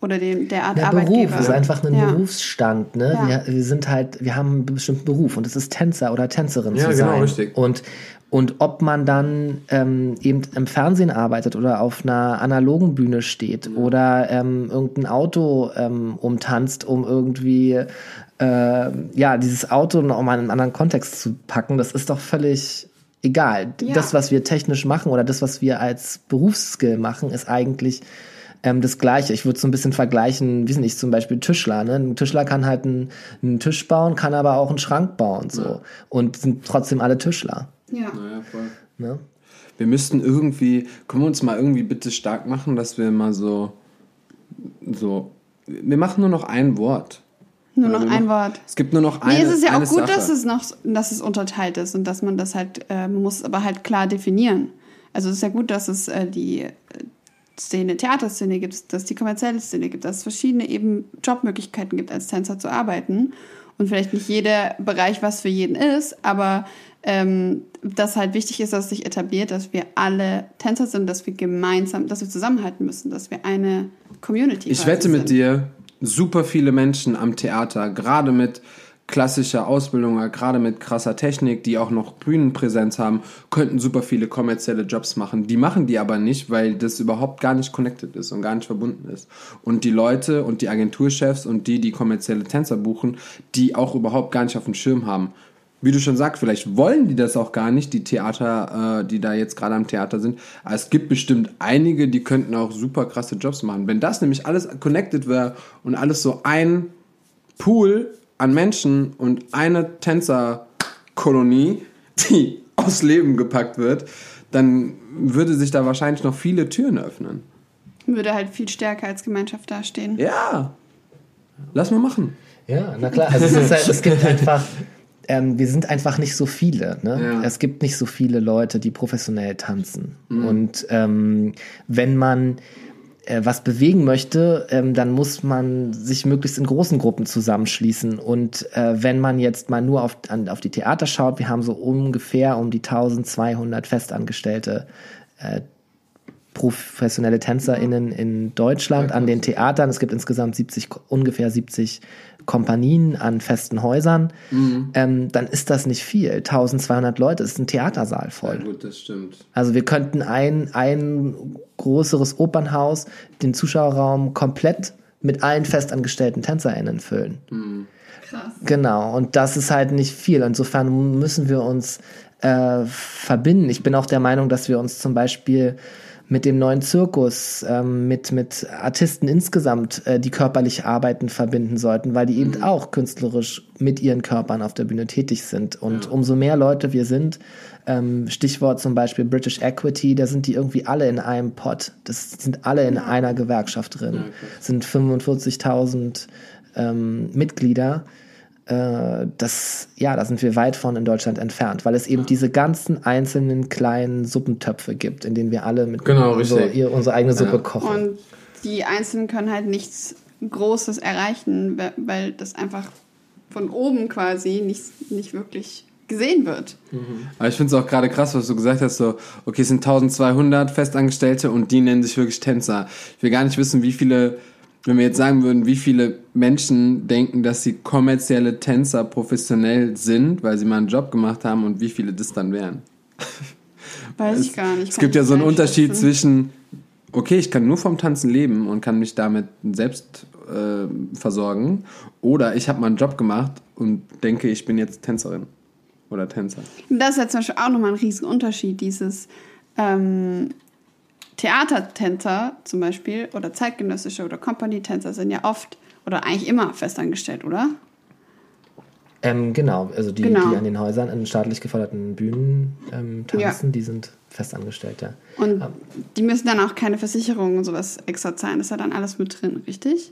oder dem, der Art der Arbeitgeber. Beruf ist einfach ein ja. Berufsstand. Ne? Ja. Wir, wir, sind halt, wir haben einen bestimmten Beruf und es ist Tänzer oder Tänzerin ja, zu genau, sein. Richtig. Und und ob man dann ähm, eben im Fernsehen arbeitet oder auf einer analogen Bühne steht ja. oder ähm, irgendein Auto ähm, umtanzt, um irgendwie äh, ja dieses Auto noch mal in einen anderen Kontext zu packen, das ist doch völlig egal. Ja. Das, was wir technisch machen oder das, was wir als Berufsskill machen, ist eigentlich ähm, das Gleiche. Ich würde so ein bisschen vergleichen, wie nicht, zum Beispiel Tischler. Ne? Ein Tischler kann halt einen, einen Tisch bauen, kann aber auch einen Schrank bauen so ja. und sind trotzdem alle Tischler. Ja. Naja, voll. Ne? Wir müssten irgendwie, können wir uns mal irgendwie bitte stark machen, dass wir mal so, so wir machen nur noch ein Wort. Nur noch ein Wort. Es gibt nur noch eine Nee, es ist ja auch gut, Sache. dass es noch, dass es unterteilt ist und dass man das halt, äh, man muss es aber halt klar definieren. Also es ist ja gut, dass es äh, die Szene, Theaterszene gibt, dass es die kommerzielle Szene gibt, dass es verschiedene eben Jobmöglichkeiten gibt, als Tänzer zu arbeiten. Und vielleicht nicht jeder Bereich was für jeden ist, aber ähm, dass halt wichtig ist, dass es sich etabliert, dass wir alle Tänzer sind, dass wir gemeinsam, dass wir zusammenhalten müssen, dass wir eine Community Ich wette mit dir, super viele Menschen am Theater, gerade mit klassischer Ausbildung, gerade mit krasser Technik, die auch noch Bühnenpräsenz haben, könnten super viele kommerzielle Jobs machen. Die machen die aber nicht, weil das überhaupt gar nicht connected ist und gar nicht verbunden ist. Und die Leute und die Agenturchefs und die, die kommerzielle Tänzer buchen, die auch überhaupt gar nicht auf dem Schirm haben. Wie du schon sagst, vielleicht wollen die das auch gar nicht, die Theater, äh, die da jetzt gerade am Theater sind. Aber es gibt bestimmt einige, die könnten auch super krasse Jobs machen. Wenn das nämlich alles connected wäre und alles so ein Pool an Menschen und eine Tänzerkolonie, die aus Leben gepackt wird, dann würde sich da wahrscheinlich noch viele Türen öffnen. Würde halt viel stärker als Gemeinschaft dastehen. Ja, lass mal machen. Ja, na klar. Also es, ist halt, es gibt einfach, ähm, wir sind einfach nicht so viele. Ne? Ja. Es gibt nicht so viele Leute, die professionell tanzen. Und ähm, wenn man äh, was bewegen möchte, ähm, dann muss man sich möglichst in großen Gruppen zusammenschließen. Und äh, wenn man jetzt mal nur auf, an, auf die Theater schaut, wir haben so ungefähr um die 1200 Festangestellte äh, professionelle TänzerInnen in Deutschland an den Theatern. Es gibt insgesamt 70, ungefähr 70 Kompanien an festen Häusern. Ähm, dann ist das nicht viel. 1200 Leute ist ein Theatersaal voll. gut, das stimmt. Also wir könnten ein, ein größeres Opernhaus, den Zuschauerraum komplett mit allen festangestellten TänzerInnen füllen. Krass. Genau, und das ist halt nicht viel. Insofern müssen wir uns äh, verbinden. Ich bin auch der Meinung, dass wir uns zum Beispiel mit dem neuen Zirkus, ähm, mit, mit Artisten insgesamt, äh, die körperlich arbeiten, verbinden sollten, weil die eben auch künstlerisch mit ihren Körpern auf der Bühne tätig sind. Und umso mehr Leute wir sind, ähm, Stichwort zum Beispiel British Equity, da sind die irgendwie alle in einem Pot. Das sind alle in einer Gewerkschaft drin. sind 45.000 ähm, Mitglieder äh, das, ja, da sind wir weit von in Deutschland entfernt, weil es eben diese ganzen einzelnen kleinen Suppentöpfe gibt, in denen wir alle mit Genau, richtig. ihr, unsere eigene Suppe kochen. Und die Einzelnen können halt nichts Großes erreichen, we- weil das einfach von oben quasi nicht, nicht wirklich gesehen wird. Aber ich finde es auch gerade krass, was du gesagt hast, so, okay, es sind 1200 Festangestellte und die nennen sich wirklich Tänzer. Ich will gar nicht wissen, wie viele, wenn wir jetzt sagen würden, wie viele Menschen denken, dass sie kommerzielle Tänzer professionell sind, weil sie mal einen Job gemacht haben und wie viele das dann wären. Weiß ich gar nicht. Es gibt ja so einen Unterschied zwischen, okay, ich kann nur vom Tanzen leben und kann mich damit selbst äh, versorgen, oder ich habe mal einen Job gemacht und denke, ich bin jetzt Tänzerin oder Tänzer. Das ist ja zum Beispiel auch nochmal ein riesen Unterschied, dieses ähm, Theatertänzer zum Beispiel oder zeitgenössische oder Company-Tänzer sind ja oft oder eigentlich immer festangestellt, oder? Ähm, genau, also die, Genau. die an den Häusern, an staatlich geförderten Bühnen ähm, tanzen, die sind festangestellte. Und die müssen dann auch keine Versicherung und sowas extra zahlen. Das ist ja dann alles mit drin, richtig?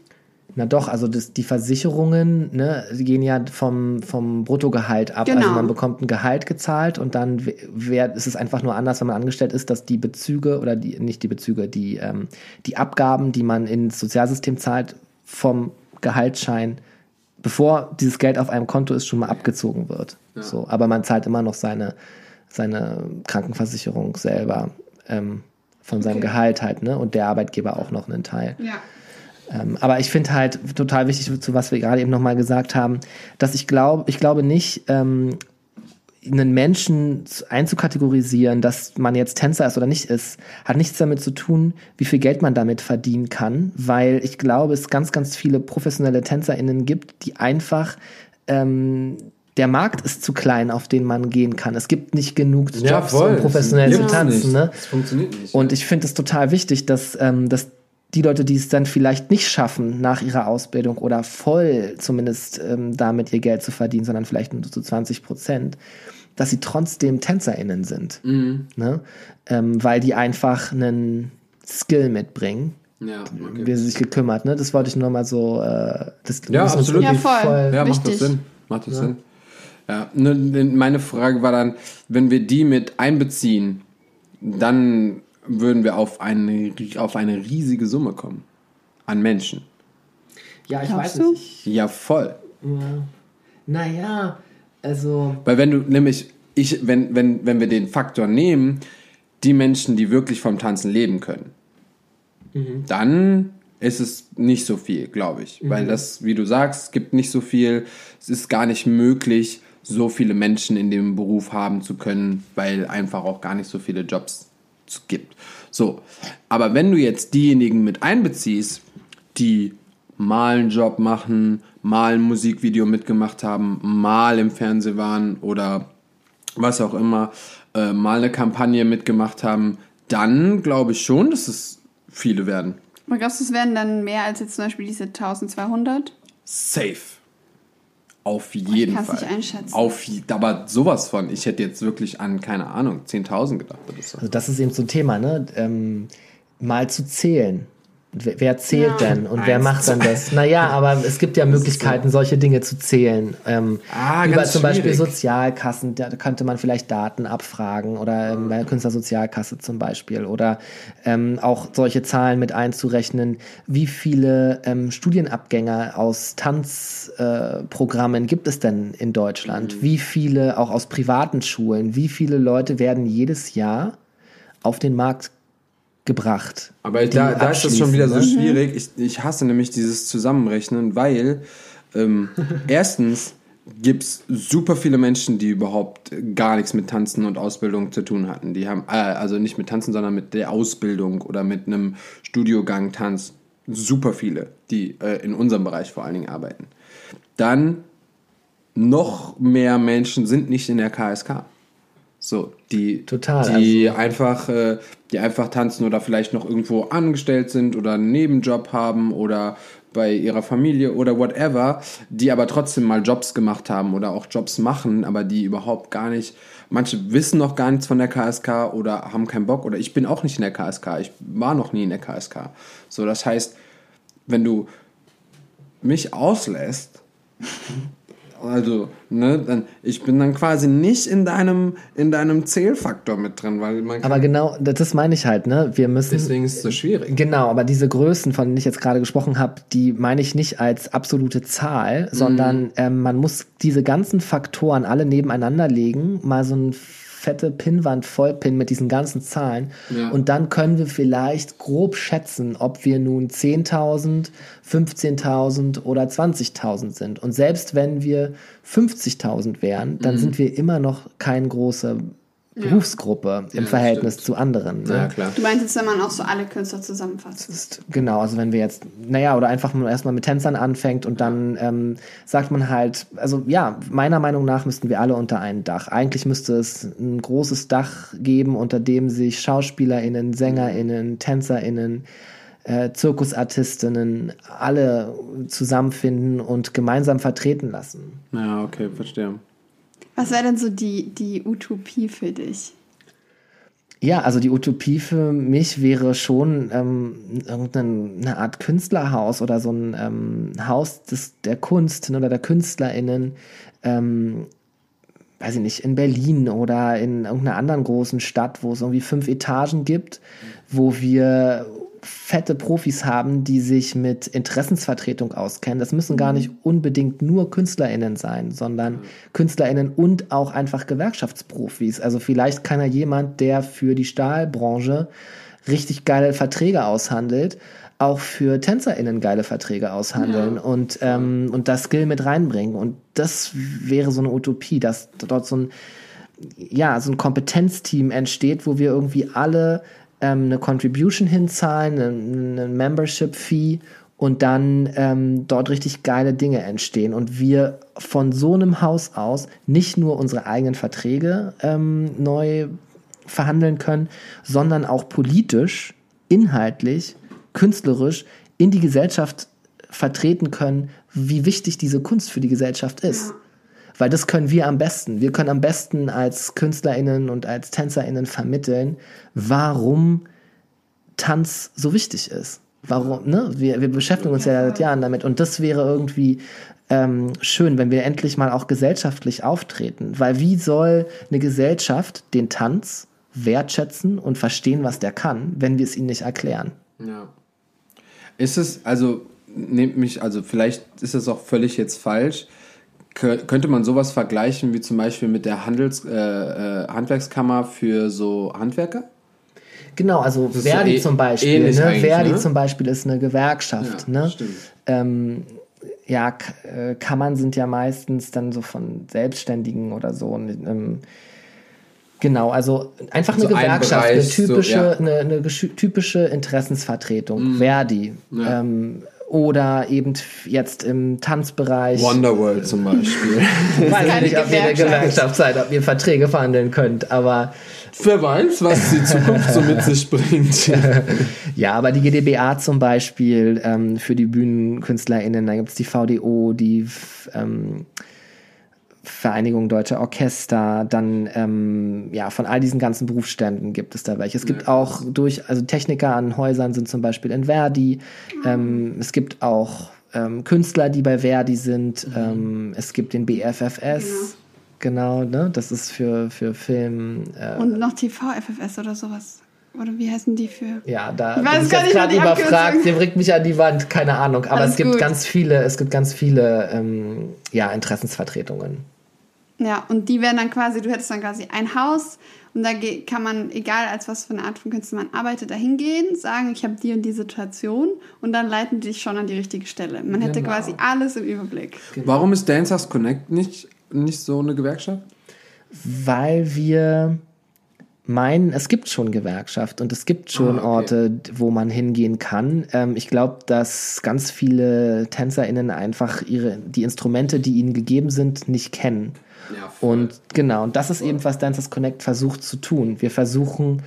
Na doch, also das, die Versicherungen ne, die gehen ja vom, vom Bruttogehalt ab. Genau. Also man bekommt ein Gehalt gezahlt und dann w- wer, ist es einfach nur anders, wenn man angestellt ist, dass die Bezüge oder die, nicht die Bezüge, die, ähm, die Abgaben, die man ins Sozialsystem zahlt, vom Gehaltsschein, bevor dieses Geld auf einem Konto ist, schon mal abgezogen wird. So, aber man zahlt immer noch seine, seine Krankenversicherung selber ähm, von seinem Okay. Gehalt halt, ne? Und der Arbeitgeber auch noch einen Teil. Ja. Ähm, aber ich finde halt total wichtig, zu was wir gerade eben nochmal gesagt haben, dass ich glaube, ich glaube nicht, ähm, einen Menschen zu- einzukategorisieren, dass man jetzt Tänzer ist oder nicht ist, hat nichts damit zu tun, wie viel Geld man damit verdienen kann, weil ich glaube, es ganz, ganz viele professionelle TänzerInnen gibt, die einfach ähm, der Markt ist zu klein, auf den man gehen kann. Es gibt nicht genug Jobs, um professionell zu tanzen. Ne? Das funktioniert nicht. Und ich finde es total wichtig, dass, ähm, dass die Leute, die es dann vielleicht nicht schaffen nach ihrer Ausbildung oder voll zumindest ähm, damit ihr Geld zu verdienen, sondern vielleicht nur zu 20 Prozent, dass sie trotzdem TänzerInnen sind. Ne? Ähm, weil die einfach einen Skill mitbringen, ja, okay. wie sie sich gekümmert. Ne? Das wollte ich nur mal so. Äh, das ja, absolut. Ja, voll. voll ja, macht das Sinn. Macht das ja. Sinn. Ja, ne, ne, meine Frage war dann, wenn wir die mit einbeziehen, dann würden wir auf eine, auf eine riesige Summe kommen. An Menschen. Ja, ich Glaubst weiß nicht. Ja, voll. Ja. Naja, also. Weil wenn du nämlich, ich, wenn, wenn, wenn wir den Faktor nehmen, die Menschen, die wirklich vom Tanzen leben können, mhm. dann ist es nicht so viel, glaube ich. Mhm. Weil das, wie du sagst, gibt nicht so viel. Es ist gar nicht möglich, so viele Menschen in dem Beruf haben zu können, weil einfach auch gar nicht so viele Jobs gibt. So, aber wenn du jetzt diejenigen mit einbeziehst, die mal einen Job machen, mal ein Musikvideo mitgemacht haben, mal im Fernsehen waren oder was auch immer, äh, mal eine Kampagne mitgemacht haben, dann glaube ich schon, dass es viele werden. Aber glaubst du, es werden dann mehr als jetzt zum Beispiel diese 1200? Safe. Auf jeden ich Fall. Nicht einschätzen. Auf, aber sowas von. Ich hätte jetzt wirklich an, keine Ahnung, 10.000 gedacht oder so. Also das ist eben so ein Thema, ne? Ähm, mal zu zählen. Wer zählt ja. denn und Eins, wer macht dann das? Naja, aber es gibt ja Möglichkeiten, solche Dinge zu zählen. Ähm, ah, über zum schwierig. Beispiel Sozialkassen, da könnte man vielleicht Daten abfragen oder ähm, bei der Künstlersozialkasse zum Beispiel oder ähm, auch solche Zahlen mit einzurechnen, wie viele ähm, Studienabgänger aus Tanzprogrammen äh, gibt es denn in Deutschland? Mhm. Wie viele auch aus privaten Schulen? Wie viele Leute werden jedes Jahr auf den Markt gebracht. Aber da, da ist das schon wieder so ne? schwierig. Ich, ich hasse nämlich dieses Zusammenrechnen, weil ähm, erstens gibt es super viele Menschen, die überhaupt gar nichts mit Tanzen und Ausbildung zu tun hatten. Die haben, äh, also nicht mit Tanzen, sondern mit der Ausbildung oder mit einem Studiogang Tanz. Super viele, die äh, in unserem Bereich vor allen Dingen arbeiten. Dann noch mehr Menschen sind nicht in der KSK. So, die, Total, die also. einfach, äh, die einfach tanzen oder vielleicht noch irgendwo angestellt sind oder einen Nebenjob haben oder bei ihrer Familie oder whatever, die aber trotzdem mal Jobs gemacht haben oder auch Jobs machen, aber die überhaupt gar nicht, manche wissen noch gar nichts von der KSK oder haben keinen Bock oder ich bin auch nicht in der KSK, ich war noch nie in der KSK. So, das heißt, wenn du mich auslässt, also, ne, dann, ich bin dann quasi nicht in deinem, in deinem Zählfaktor mit drin, weil man Aber genau, das meine ich halt, ne? Wir müssen. Deswegen ist es so schwierig. Genau, aber diese Größen, von denen ich jetzt gerade gesprochen habe, die meine ich nicht als absolute Zahl, mhm. sondern ähm, man muss diese ganzen Faktoren alle nebeneinander legen, mal so ein fette Pinnwand vollpinnen mit diesen ganzen Zahlen. Ja. Und dann können wir vielleicht grob schätzen, ob wir nun 10.000, 15.000 oder 20.000 sind. Und selbst wenn wir 50.000 wären, dann mhm. sind wir immer noch kein großer Berufsgruppe im ja, Verhältnis stimmt. zu anderen. Ne? Ja, klar. Du meinst jetzt, wenn man auch so alle Künstler zusammenfasst? Ist, genau, also wenn wir jetzt, naja, oder einfach nur erstmal mit Tänzern anfängt und dann ähm, sagt man halt, also ja, meiner Meinung nach müssten wir alle unter ein Dach. Eigentlich müsste es ein großes Dach geben, unter dem sich SchauspielerInnen, SängerInnen, TänzerInnen, äh, Zirkusartistinnen alle zusammenfinden und gemeinsam vertreten lassen. Ja, okay, verstehe. Was wäre denn so die, die Utopie für dich? Ja, also die Utopie für mich wäre schon ähm, irgendeine Art Künstlerhaus oder so ein ähm, Haus des, der Kunst oder der KünstlerInnen, ähm, weiß ich nicht, in Berlin oder in irgendeiner anderen großen Stadt, wo es irgendwie fünf Etagen gibt, wo wir fette Profis haben, die sich mit Interessensvertretung auskennen. Das müssen gar mhm. nicht unbedingt nur KünstlerInnen sein, sondern mhm. KünstlerInnen und auch einfach Gewerkschaftsprofis. Also vielleicht kann ja jemand, der für die Stahlbranche richtig geile Verträge aushandelt, auch für TänzerInnen geile Verträge aushandeln ja. und, ähm, und das Skill mit reinbringen. Und das wäre so eine Utopie, dass dort so ein, ja, so ein Kompetenzteam entsteht, wo wir irgendwie alle ähm, eine Contribution hinzahlen, eine, eine Membership-Fee und dann ähm, dort richtig geile Dinge entstehen und wir von so einem Haus aus nicht nur unsere eigenen Verträge ähm, neu verhandeln können, sondern auch politisch, inhaltlich, künstlerisch in die Gesellschaft vertreten können, wie wichtig diese Kunst für die Gesellschaft ist. Ja. Weil das können wir am besten. Wir können am besten als KünstlerInnen und als TänzerInnen vermitteln, warum Tanz so wichtig ist. Warum, ne? Wir, wir beschäftigen uns ja, ja seit Jahren damit. Und das wäre irgendwie ähm, schön, wenn wir endlich mal auch gesellschaftlich auftreten. Weil wie soll eine Gesellschaft den Tanz wertschätzen und verstehen, was der kann, wenn wir es ihnen nicht erklären? Ja. Ist es, also, nehmt mich, also vielleicht ist es auch völlig jetzt falsch. Könnte man sowas vergleichen wie zum Beispiel mit der Handels, äh, äh, Handwerkskammer für so Handwerker? Genau, also Verdi so zum Beispiel. Ne? Verdi ne? zum Beispiel ist eine Gewerkschaft. Ja, ne? Ähm, ja, äh, Kammern sind ja meistens dann so von Selbstständigen oder so. Ähm, genau, also einfach eine so Gewerkschaft, ein Bereich, eine typische, so, ja. eine, eine, typische Interessensvertretung. Mhm. Verdi. Ja. Ähm, oder eben jetzt im Tanzbereich. Wonderworld zum Beispiel. Ich weiß nicht, ob ihr eine Gewerkschaft seid, ob ihr Verträge verhandeln könnt, aber Wer weiß, was die Zukunft so mit sich bringt. ja, aber die GdBA zum Beispiel ähm, für die BühnenkünstlerInnen, da gibt es die VDO, die ähm, Vereinigung Deutscher Orchester, dann ähm, ja, von all diesen ganzen Berufsständen gibt es da welche. Es gibt ja. auch durch, also Techniker an Häusern sind zum Beispiel in Verdi. Ähm, es gibt auch ähm, Künstler, die bei Verdi sind. Mhm. Ähm, es gibt den BFFS. Ja. Genau, ne? Das ist für, für Film. Äh, Und noch TV-FFS oder sowas. Oder wie heißen die für? Ja, da ich weiß bin ich gerade überfragt, der bringt mich an die Wand, keine Ahnung. Aber Alles es gibt gut. ganz viele, es gibt ganz viele ähm, ja, Interessensvertretungen. Ja, und die werden dann quasi, du hättest dann quasi ein Haus und da kann man, egal als was für eine Art von Künstler man arbeitet, da hingehen, sagen, ich habe die und die Situation und dann leiten die dich schon an die richtige Stelle. Man hätte genau. quasi alles im Überblick. Genau. Warum ist Dancers Connect nicht nicht so eine Gewerkschaft? Weil wir meinen, es gibt schon Gewerkschaft und es gibt schon ah, okay. Orte, wo man hingehen kann. Ähm, ich glaube, dass ganz viele TänzerInnen einfach ihre, die Instrumente, die ihnen gegeben sind, nicht kennen. Ja, und genau, und das ist eben, was Dancers Connect versucht zu tun. Wir versuchen,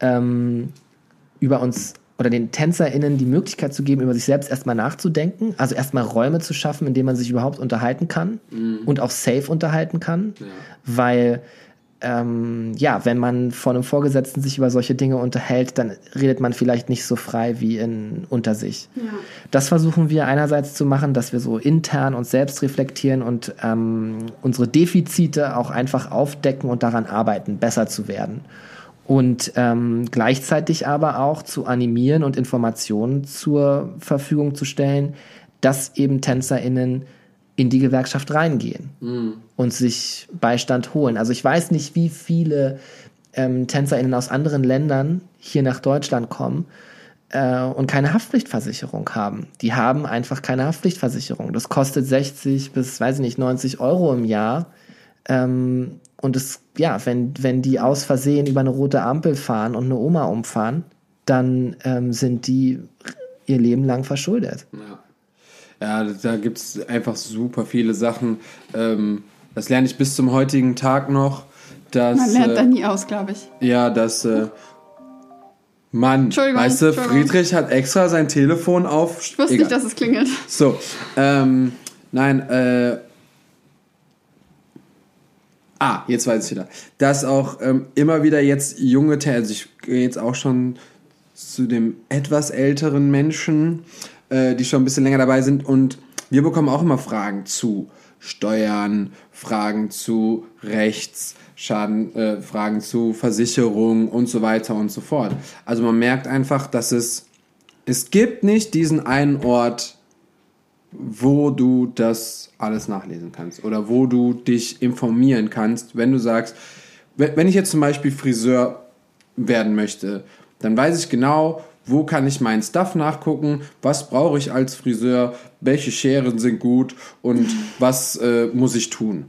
ähm, über uns oder den TänzerInnen die Möglichkeit zu geben, über sich selbst erstmal nachzudenken, also erstmal Räume zu schaffen, in denen man sich überhaupt unterhalten kann mhm. und auch safe unterhalten kann, ja. weil ähm, ja, wenn man vor einem Vorgesetzten sich über solche Dinge unterhält, dann redet man vielleicht nicht so frei wie in unter sich. Ja. Das versuchen wir einerseits zu machen, dass wir so intern uns selbst reflektieren und ähm, unsere Defizite auch einfach aufdecken und daran arbeiten, besser zu werden und ähm, gleichzeitig aber auch zu animieren und Informationen zur Verfügung zu stellen, dass eben TänzerInnen in die Gewerkschaft reingehen mhm. und sich Beistand holen. Also ich weiß nicht, wie viele ähm, TänzerInnen aus anderen Ländern hier nach Deutschland kommen äh, und keine Haftpflichtversicherung haben. Die haben einfach keine Haftpflichtversicherung. Das kostet 60 bis, weiß ich nicht, 90 Euro im Jahr. Ähm, und es, ja, wenn, wenn die aus Versehen über eine rote Ampel fahren und eine Oma umfahren, dann ähm, sind die ihr Leben lang verschuldet. Ja, ja da gibt es einfach super viele Sachen. Ähm, das lerne ich bis zum heutigen Tag noch. Dass, Man lernt äh, da nie aus, glaube ich. Ja, dass. Äh, Mann, weißt du, Friedrich hat extra sein Telefon auf. Ich wusste Egal. nicht, dass es klingelt. So, ähm, nein, äh, Ah, jetzt weiß ich wieder. Dass auch ähm, immer wieder jetzt junge, also ich gehe jetzt auch schon zu dem etwas älteren Menschen, äh, die schon ein bisschen länger dabei sind und wir bekommen auch immer Fragen zu Steuern, Fragen zu Rechts, Schaden, äh, Fragen zu Versicherung und so weiter und so fort. Also man merkt einfach, dass es es gibt nicht diesen einen Ort, wo du das alles nachlesen kannst oder wo du dich informieren kannst, wenn du sagst, wenn ich jetzt zum Beispiel Friseur werden möchte, dann weiß ich genau, wo kann ich meinen Stuff nachgucken, was brauche ich als Friseur, welche Scheren sind gut und was äh, muss ich tun.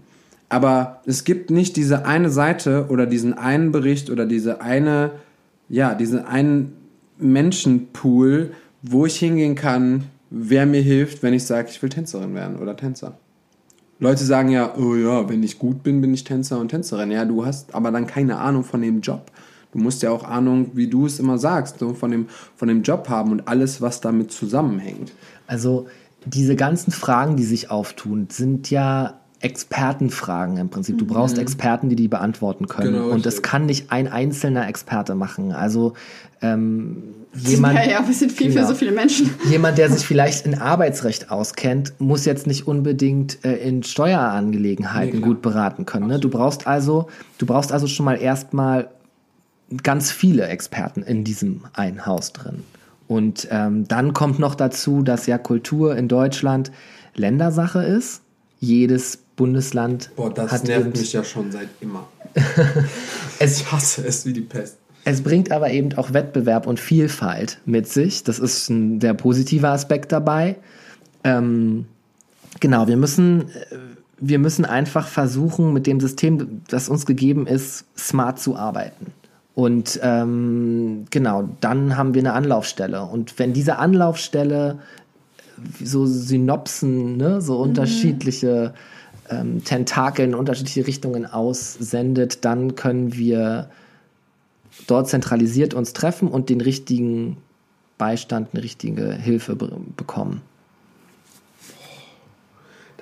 Aber es gibt nicht diese eine Seite oder diesen einen Bericht oder diese eine, ja, diesen einen Menschenpool, wo ich hingehen kann, wer mir hilft, wenn ich sage, ich will Tänzerin werden oder Tänzer. Leute sagen ja, oh ja, wenn ich gut bin, bin ich Tänzer und Tänzerin. Ja, du hast aber dann keine Ahnung von dem Job. Du musst ja auch Ahnung, wie du es immer sagst, so von dem, von dem Job haben und alles, was damit zusammenhängt. Also diese ganzen Fragen, die sich auftun, sind ja Expertenfragen im Prinzip. Du brauchst mhm. Experten, die die beantworten können. Genau, und das kann nicht ein einzelner Experte machen. Also ähm, jemand. Ja, ja, wir sind viel genau, für so viele Menschen. Jemand, der sich vielleicht in Arbeitsrecht auskennt, muss jetzt nicht unbedingt äh, in Steuerangelegenheiten nee, gut beraten können. Ne? Du brauchst also, du brauchst also schon mal erstmal ganz viele Experten in diesem einen Haus drin. Und ähm, dann kommt noch dazu, dass ja Kultur in Deutschland Ländersache ist. Jedes Bundesland Boah, das hat nervt mich ja schon seit immer. es, ich hasse es wie die Pest. Es bringt aber eben auch Wettbewerb und Vielfalt mit sich. Das ist ein sehr positiver Aspekt dabei. Ähm, genau, wir müssen, äh, wir müssen einfach versuchen, mit dem System, das uns gegeben ist, smart zu arbeiten. Und ähm, genau, dann haben wir eine Anlaufstelle. Und wenn diese Anlaufstelle so Synopsen, ne, so mhm. unterschiedliche ähm, Tentakel in unterschiedliche Richtungen aussendet, dann können wir dort zentralisiert uns treffen und den richtigen Beistand, eine richtige Hilfe be bekommen.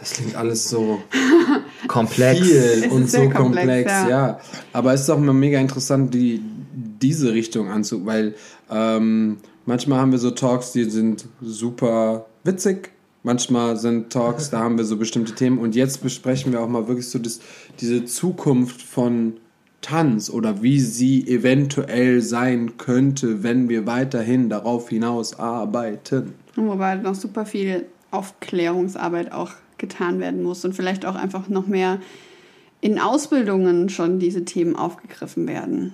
Das klingt alles so komplex viel und so komplex, komplex ja. ja. Aber es ist auch immer mega interessant, die, diese Richtung anzugucken, weil ähm, manchmal haben wir so Talks, die sind super witzig. Manchmal sind Talks, da haben wir so bestimmte Themen. Und jetzt besprechen wir auch mal wirklich so das, diese Zukunft von Tanz oder wie sie eventuell sein könnte, wenn wir weiterhin darauf hinaus arbeiten. Wobei halt noch super viel Aufklärungsarbeit auch getan werden muss und vielleicht auch einfach noch mehr in Ausbildungen schon diese Themen aufgegriffen werden.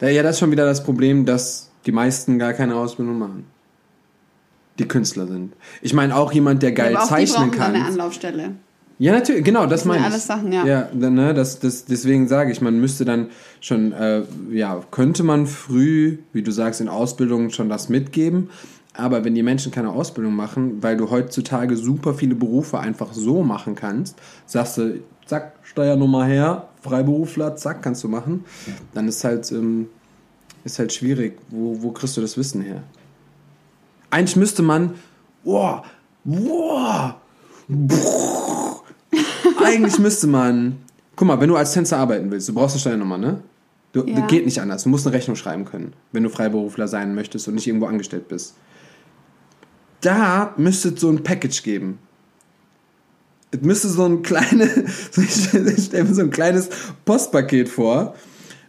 Ja, das ist schon wieder das Problem, dass die meisten gar keine Ausbildung machen die Künstler sind. Ich meine auch jemand, der geil ja, aber auch zeichnen die kann. eine Anlaufstelle. Ja, natürlich, genau, das, das meine ich. Alles Sachen, ja. Ja, ne, das, das, deswegen sage ich, man müsste dann schon, äh, ja, könnte man früh, wie du sagst, in Ausbildung schon das mitgeben. Aber wenn die Menschen keine Ausbildung machen, weil du heutzutage super viele Berufe einfach so machen kannst, sagst du, zack, Steuernummer her, Freiberufler, zack, kannst du machen, dann ist halt, ähm, ist halt schwierig. Wo, wo kriegst du das Wissen her? Eigentlich müsste man, boah, boah, boah. eigentlich müsste man, guck mal, wenn du als Tänzer arbeiten willst, du brauchst eine Steuernummer, ne? Du, ja. Das geht nicht anders. Du musst eine Rechnung schreiben können, wenn du Freiberufler sein möchtest und nicht irgendwo angestellt bist. Da müsste es so ein Package geben. Es müsste so ein kleines, ich stelle mir so ein kleines Postpaket vor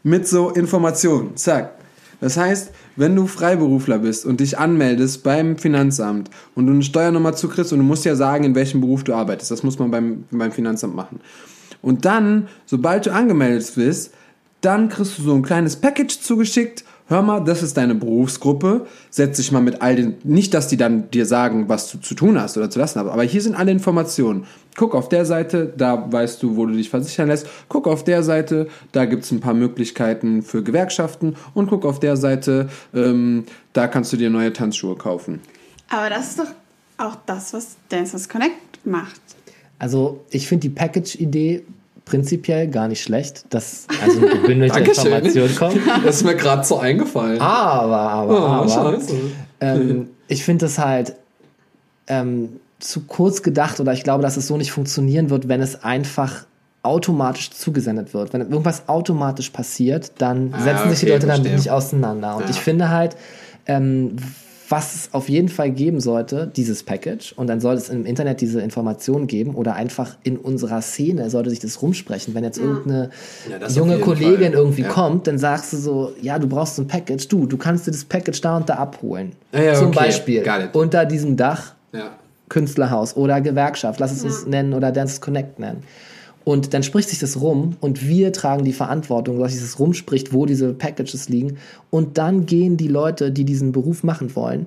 mit so Informationen. Zack. Das heißt, wenn du Freiberufler bist und dich anmeldest beim Finanzamt und du eine Steuernummer zukriegst und du musst ja sagen, in welchem Beruf du arbeitest, das muss man beim, beim Finanzamt machen. Und dann, sobald du angemeldet bist, dann kriegst du so ein kleines Package zugeschickt hör mal, das ist deine Berufsgruppe, setz dich mal mit all den, nicht, dass die dann dir sagen, was du zu tun hast oder zu lassen hast, aber hier sind alle Informationen. Guck auf der Seite, da weißt du, wo du dich versichern lässt. Guck auf der Seite, da gibt es ein paar Möglichkeiten für Gewerkschaften und guck auf der Seite, ähm, da kannst du dir neue Tanzschuhe kaufen. Aber das ist doch auch das, was Dancers Connect macht. Also ich finde die Package-Idee prinzipiell gar nicht schlecht, dass also eine gebündelte Information kommt. Das ist mir gerade so eingefallen. Aber, aber, oh, aber. Ähm, ich finde es halt ähm, zu kurz gedacht oder ich glaube, dass es so nicht funktionieren wird, wenn es einfach automatisch zugesendet wird. Wenn irgendwas automatisch passiert, dann ah, setzen okay, sich die Leute damit nicht auseinander. Und ja. ich finde halt, ähm, was es auf jeden Fall geben sollte, dieses Package. Und dann soll es im Internet diese Informationen geben oder einfach in unserer Szene sollte sich das rumsprechen. Wenn jetzt ja. irgendeine ja, junge Kollegin Fall. irgendwie ja. kommt, dann sagst du so, ja, du brauchst ein Package. Du, du kannst dir das Package da und da abholen. Zum okay. Beispiel unter diesem Dach Künstlerhaus oder Gewerkschaft, lass es uns nennen oder Dance Connect nennen. Und dann spricht sich das rum und wir tragen die Verantwortung, dass sich das rumspricht, wo diese Packages liegen. Und dann gehen die Leute, die diesen Beruf machen wollen,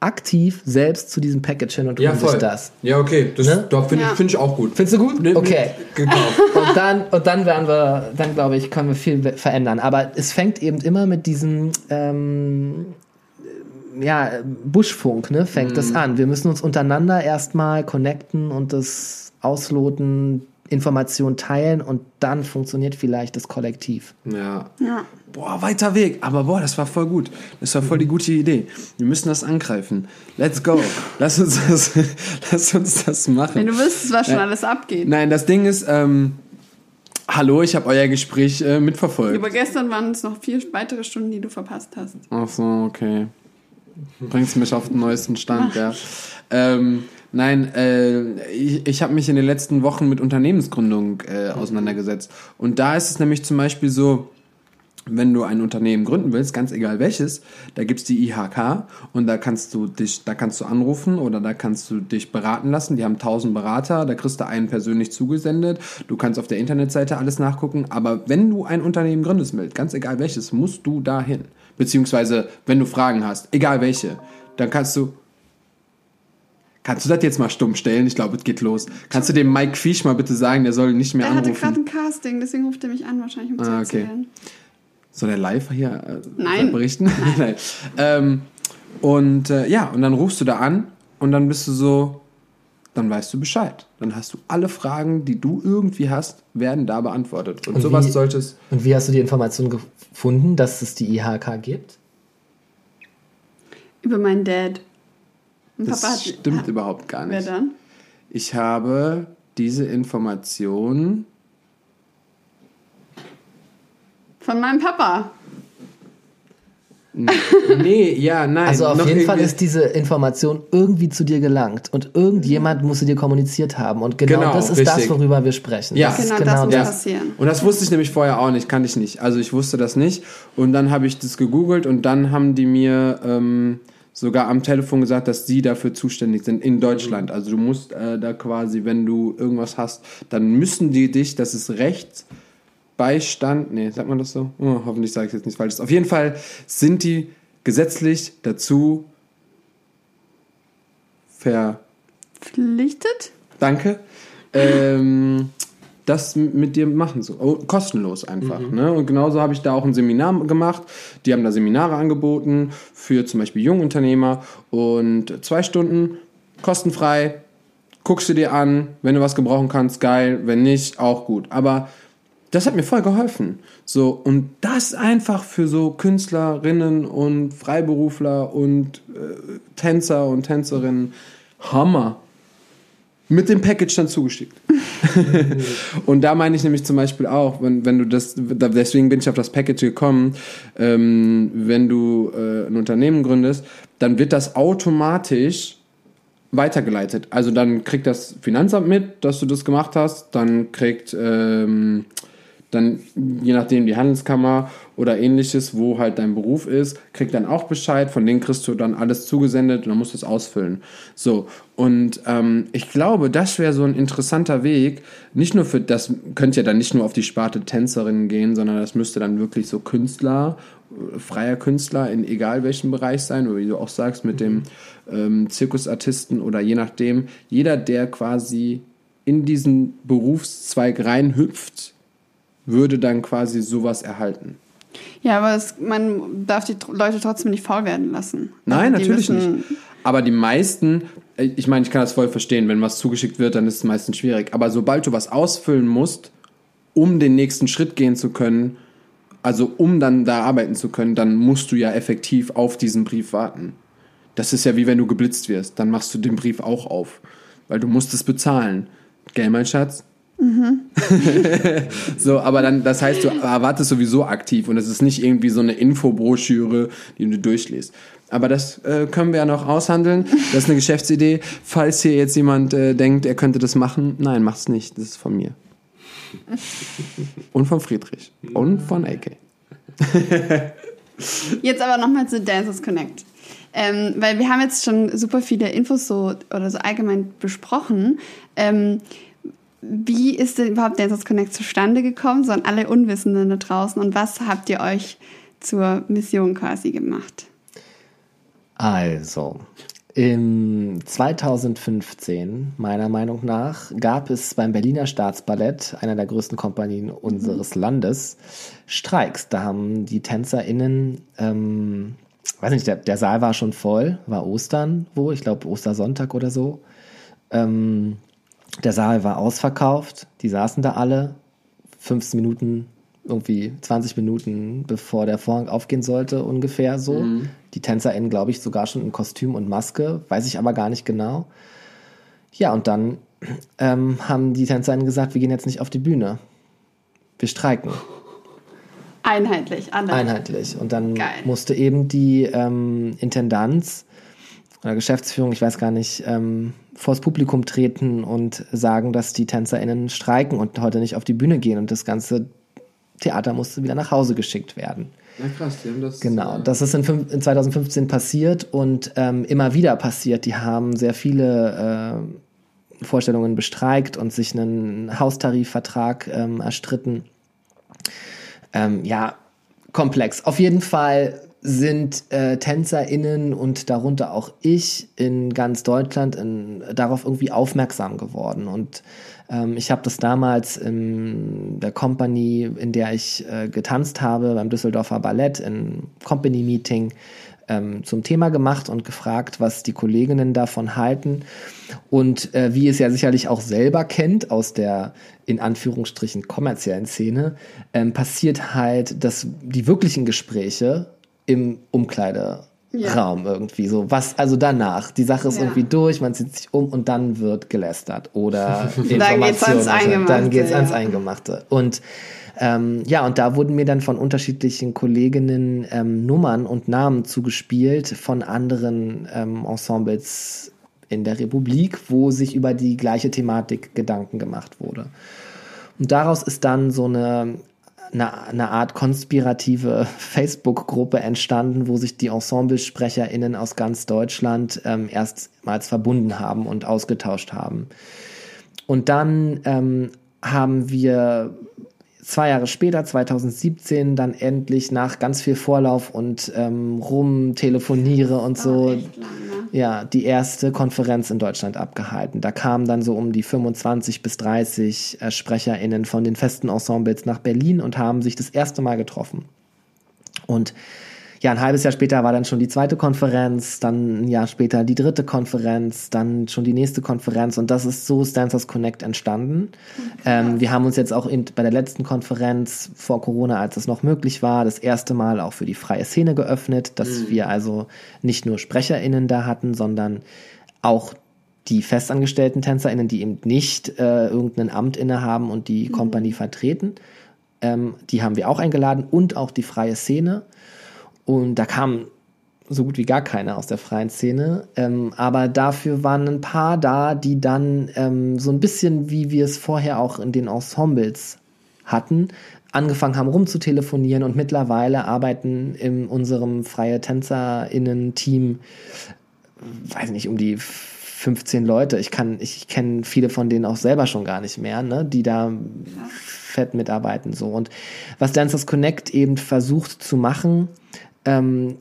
aktiv selbst zu diesem Package hin und holen ja, sich das. Ja, okay. Das ne? finde ja. ich, find ich auch gut. Findest du gut? Ne, okay. Gekauft. und dann, und dann werden wir, dann glaube ich, können wir viel verändern. Aber es fängt eben immer mit diesem, ähm, ja, Buschfunk, ne, fängt mhm. das an. Wir müssen uns untereinander erstmal connecten und das ausloten, Informationen teilen und dann funktioniert vielleicht das Kollektiv. Ja. Ja. Boah, weiter Weg. Aber boah, das war voll gut. Das war voll die gute Idee. Wir müssen das angreifen. Let's go. Lass uns das, lass uns das machen. Wenn du wüsstest, was schon Ja. alles abgeht. Nein, das Ding ist, ähm, hallo, ich habe euer Gespräch äh, mitverfolgt. Aber gestern waren es noch vier weitere Stunden, die du verpasst hast. Ach so, okay. Bringst mich auf den neuesten Stand, ja. Ähm, nein, äh, ich, ich habe mich in den letzten Wochen mit Unternehmensgründung äh, auseinandergesetzt. Und da ist es nämlich zum Beispiel so, wenn du ein Unternehmen gründen willst, ganz egal welches, da gibt's die IHK und da kannst du dich, da kannst du anrufen oder da kannst du dich beraten lassen. Die haben 1000 Berater, da kriegst du einen persönlich zugesendet. Du kannst auf der Internetseite alles nachgucken. Aber wenn du ein Unternehmen gründest, Mild, ganz egal welches, musst du dahin. Beziehungsweise, wenn du Fragen hast, egal welche, dann kannst du Kannst du das jetzt mal stumm stellen? Ich glaube, es geht los. Kannst du dem Mike Fisch mal bitte sagen, der soll nicht mehr Er hatte anrufen? gerade ein Casting, deswegen ruft er mich an, wahrscheinlich um zu Ah, okay. erzählen. Soll er live hier äh, Nein. berichten? Nein. Ähm, und äh, ja, und dann rufst du da an und dann bist du so, dann weißt du Bescheid. Dann hast du alle Fragen, die du irgendwie hast, werden da beantwortet. Und, Und sowas wie- solltest. Und wie hast du die Information gefunden, dass es die IHK gibt? Über meinen Dad. Und Das Papa hat. stimmt hat, überhaupt gar Wer nicht. dann? Ich habe diese Information. Von meinem Papa. Nee, ja, nein. Also auf noch jeden Fall ist diese Information irgendwie zu dir gelangt und irgendjemand muss sie dir kommuniziert haben. Und genau, Genau, das ist richtig. das, worüber wir sprechen. Ja. das ist Genau, das muss Ja. passieren. Und das wusste ich nämlich vorher auch nicht, kannte ich nicht. Also ich wusste das nicht. Und dann habe ich das gegoogelt und dann haben die mir ähm, sogar am Telefon gesagt, dass sie dafür zuständig sind in Deutschland. Also du musst äh, da quasi, wenn du irgendwas hast, dann müssen die dich, das ist Rechtsbeistand, nee, sagt man das so? Oh, hoffentlich sage ich jetzt nichts Falsches. Auf jeden Fall sind die gesetzlich dazu ver Verpflichtet? Danke. Ähm, das mit dir machen so oh, kostenlos einfach. Ne? Und genauso habe ich da auch ein Seminar gemacht. Die haben da Seminare angeboten für zum Beispiel Jungunternehmer und zwei Stunden kostenfrei. Guckst du dir an, wenn du was gebrauchen kannst, geil. Wenn nicht, auch gut. Aber das hat mir voll geholfen. So, und das einfach für so Künstlerinnen und Freiberufler und äh, Tänzer und Tänzerinnen. Hammer. Mit dem Package dann zugeschickt. und da meine ich nämlich zum Beispiel auch, wenn, wenn du das, da- deswegen bin ich auf das Package gekommen, ähm, wenn du äh, ein Unternehmen gründest, dann wird das automatisch weitergeleitet. Also dann kriegt das Finanzamt mit, dass du das gemacht hast, dann kriegt ähm, dann je nachdem die Handelskammer oder ähnliches, wo halt dein Beruf ist, kriegt dann auch Bescheid, von denen kriegst du dann alles zugesendet und dann musst du es ausfüllen. So, und ähm, ich glaube, das wäre so ein interessanter Weg, nicht nur für, das könnte ja dann nicht nur auf die Sparte Tänzerinnen gehen, sondern das müsste dann wirklich so Künstler, freier Künstler in egal welchem Bereich sein, oder wie du auch sagst, mit dem ähm, Zirkusartisten oder je nachdem, jeder, der quasi in diesen Berufszweig reinhüpft, würde dann quasi sowas erhalten. Ja, aber es, man darf die Leute trotzdem nicht faul werden lassen. Nein, Also natürlich nicht. Aber die meisten, äh, ich meine, ich kann das voll verstehen, wenn was zugeschickt wird, dann ist es meistens schwierig. Aber sobald du was ausfüllen musst, um den nächsten Schritt gehen zu können, also um dann da arbeiten zu können, dann musst du ja effektiv auf diesen Brief warten. Das ist ja wie wenn du geblitzt wirst, dann machst du den Brief auch auf, weil du musst es bezahlen. Gell, mein Schatz? so, aber dann, das heißt, du erwartest sowieso aktiv und es ist nicht irgendwie so eine Infobroschüre, die du durchliest. Aber das äh, können wir ja noch aushandeln. Das ist eine Geschäftsidee. Falls hier jetzt jemand äh, denkt, er könnte das machen, nein, macht's nicht. Das ist von mir. Und von Friedrich. Und von AK. Jetzt aber nochmal zu Dancers Connect. Ähm, weil wir haben jetzt schon super viele Infos so oder so allgemein besprochen. Ähm, wie ist denn überhaupt Dancers Connect zustande gekommen, so an alle Unwissenden da draußen? Und was habt ihr euch zur Mission quasi gemacht? Also, im 2015, meiner Meinung nach, gab es beim Berliner Staatsballett, einer der größten Kompanien unseres Landes, Streiks. Da haben die TänzerInnen, ähm, weiß nicht, der, der Saal war schon voll, war Ostern, wo, ich glaube Ostersonntag oder so. Ähm, Der Saal war ausverkauft, die saßen da alle, 15 Minuten, irgendwie 20 Minuten bevor der Vorhang aufgehen sollte, ungefähr so. Mhm. Die TänzerInnen, glaube ich, sogar schon in Kostüm und Maske, weiß ich aber gar nicht genau. Ja, und dann ähm, haben die TänzerInnen gesagt, wir gehen jetzt nicht auf die Bühne. Wir streiken. Einheitlich, anders. Einheitlich. Und dann Geil. musste eben die ähm, Intendanz oder Geschäftsführung, ich weiß gar nicht, ähm, vors Publikum treten und sagen, dass die TänzerInnen streiken und heute nicht auf die Bühne gehen und das ganze Theater musste wieder nach Hause geschickt werden. Ja, krass, die haben das. Genau, das ist in, in 2015 passiert und ähm, immer wieder passiert. Die haben sehr viele äh, Vorstellungen bestreikt und sich einen Haustarifvertrag ähm, erstritten. Ähm, ja, komplex. Auf jeden Fall sind äh, TänzerInnen und darunter auch ich in ganz Deutschland in, darauf irgendwie aufmerksam geworden. Und ähm, ich habe das damals in der Company, in der ich äh, getanzt habe, beim Düsseldorfer Ballett, in Company Meeting, ähm, zum Thema gemacht und gefragt, was die Kolleginnen davon halten. Und äh, wie es ja sicherlich auch selber kennt aus der in Anführungsstrichen kommerziellen Szene, ähm, passiert halt, dass die wirklichen Gespräche im Umkleideraum ja. irgendwie so. Was, also danach. Die Sache ist ja. irgendwie durch, man zieht sich um und dann wird gelästert oder dann geht's ans Eingemachte. Dann geht's ja. ans Eingemachte. Und ähm, ja, und da wurden mir dann von unterschiedlichen Kolleginnen ähm, Nummern und Namen zugespielt von anderen ähm, Ensembles in der Republik, wo sich über die gleiche Thematik Gedanken gemacht wurde. Und daraus ist dann so eine eine, eine Art konspirative Facebook-Gruppe entstanden, wo sich die EnsemblesprecherInnen aus ganz Deutschland ähm, erstmals verbunden haben und ausgetauscht haben. Und dann ähm, haben wir zwei Jahre später, 2017, dann endlich nach ganz viel Vorlauf und ähm, rumtelefoniere und so, oh, ja, die erste Konferenz in Deutschland abgehalten. Da kamen dann so um die 25 bis 30 äh, SprecherInnen von den festen Ensembles nach Berlin und haben sich das erste Mal getroffen. Und ja, ein halbes Jahr später war dann schon die zweite Konferenz, dann ein Jahr später die dritte Konferenz, dann schon die nächste Konferenz und das ist so Dancers Connect entstanden. Ähm, wir haben uns jetzt auch in, bei der letzten Konferenz vor Corona, als es noch möglich war, das erste Mal auch für die freie Szene geöffnet, dass mhm. wir also nicht nur SprecherInnen da hatten, sondern auch die festangestellten TänzerInnen, die eben nicht äh, irgendein Amt innehaben und die mhm. Company vertreten. Ähm, die haben wir auch eingeladen und auch die freie Szene. Und da kam so gut wie gar keiner aus der freien Szene. Ähm, aber dafür waren ein paar da, die dann ähm, so ein bisschen, wie wir es vorher auch in den Ensembles hatten, angefangen haben rumzutelefonieren und mittlerweile arbeiten in unserem freie TänzerInnen-Team, weiß nicht, um die 15 Leute. Ich kann, ich kenne viele von denen auch selber schon gar nicht mehr, ne, die da fett mitarbeiten so. Und was Dancers Connect eben versucht zu machen, ähm,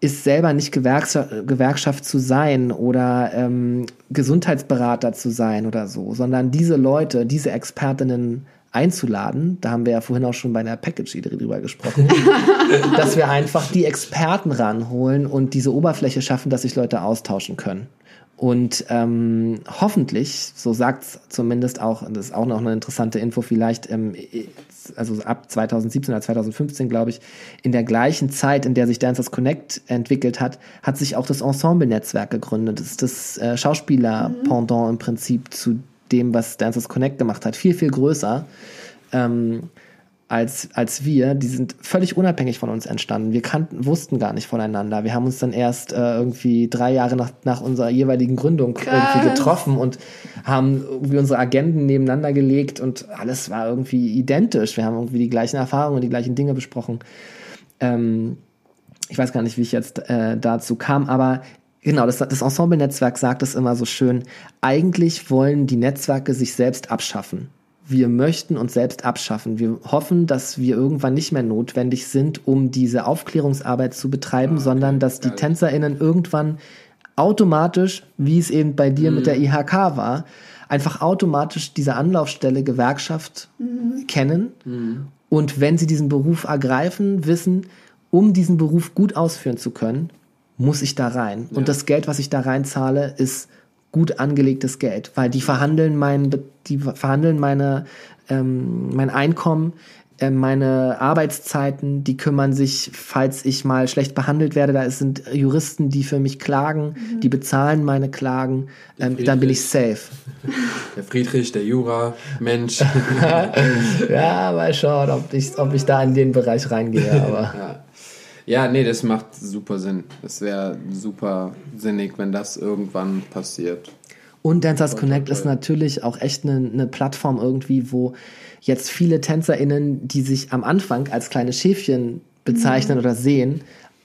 ist selber nicht Gewerkschaft, Gewerkschaft zu sein oder ähm, Gesundheitsberater zu sein oder so, sondern diese Leute, diese Expertinnen einzuladen, da haben wir ja vorhin auch schon bei der Package-Idee drüber gesprochen, dass wir einfach die Experten ranholen und diese Oberfläche schaffen, dass sich Leute austauschen können. Und ähm, hoffentlich, so sagt es zumindest auch, das ist auch noch eine interessante Info, vielleicht, ähm, also ab 2017 oder 2015, glaube ich, in der gleichen Zeit, in der sich Dancers Connect entwickelt hat, hat sich auch das Ensemble-Netzwerk gegründet. Das ist das äh, Schauspieler-Pendant im Prinzip zu dem, was Dancers Connect gemacht hat. Viel, viel größer. Ähm, als, als wir, die sind völlig unabhängig von uns entstanden. Wir kannten, wussten gar nicht voneinander. Wir haben uns dann erst äh, irgendwie drei Jahre nach, nach unserer jeweiligen Gründung Krass. irgendwie getroffen und haben irgendwie unsere Agenten nebeneinander gelegt und alles war irgendwie identisch. Wir haben irgendwie die gleichen Erfahrungen, die gleichen Dinge besprochen. Ähm, ich weiß gar nicht, wie ich jetzt äh, dazu kam, aber Genau, das, das Ensemble-Netzwerk sagt es immer so schön. Eigentlich wollen die Netzwerke sich selbst abschaffen wir möchten uns selbst abschaffen. Wir hoffen, dass wir irgendwann nicht mehr notwendig sind, um diese Aufklärungsarbeit zu betreiben, okay. sondern dass die TänzerInnen irgendwann automatisch, wie es eben bei dir mhm. mit der IHK war, einfach automatisch diese Anlaufstelle Gewerkschaft mhm. kennen mhm. und wenn sie diesen Beruf ergreifen, wissen, um diesen Beruf gut ausführen zu können, muss ich da rein. Ja. Und das Geld, was ich da reinzahle, ist gut angelegtes Geld, weil die verhandeln mein, die verhandeln meine, ähm, mein Einkommen, äh, meine Arbeitszeiten, die kümmern sich, falls ich mal schlecht behandelt werde, da sind Juristen, die für mich klagen, mhm. die bezahlen meine Klagen, ähm, dann bin ich safe. Der Friedrich, der Jura, Mensch. ja, mal schauen, ob ich, ob ich da in den Bereich reingehe, aber. Ja. Ja, nee, das macht super Sinn. Es wäre super sinnig, wenn das irgendwann passiert. Und Dancers Connect ist natürlich auch echt eine, eine Plattform irgendwie, wo jetzt viele TänzerInnen, die sich am Anfang als kleine Schäfchen bezeichnen mhm. oder sehen,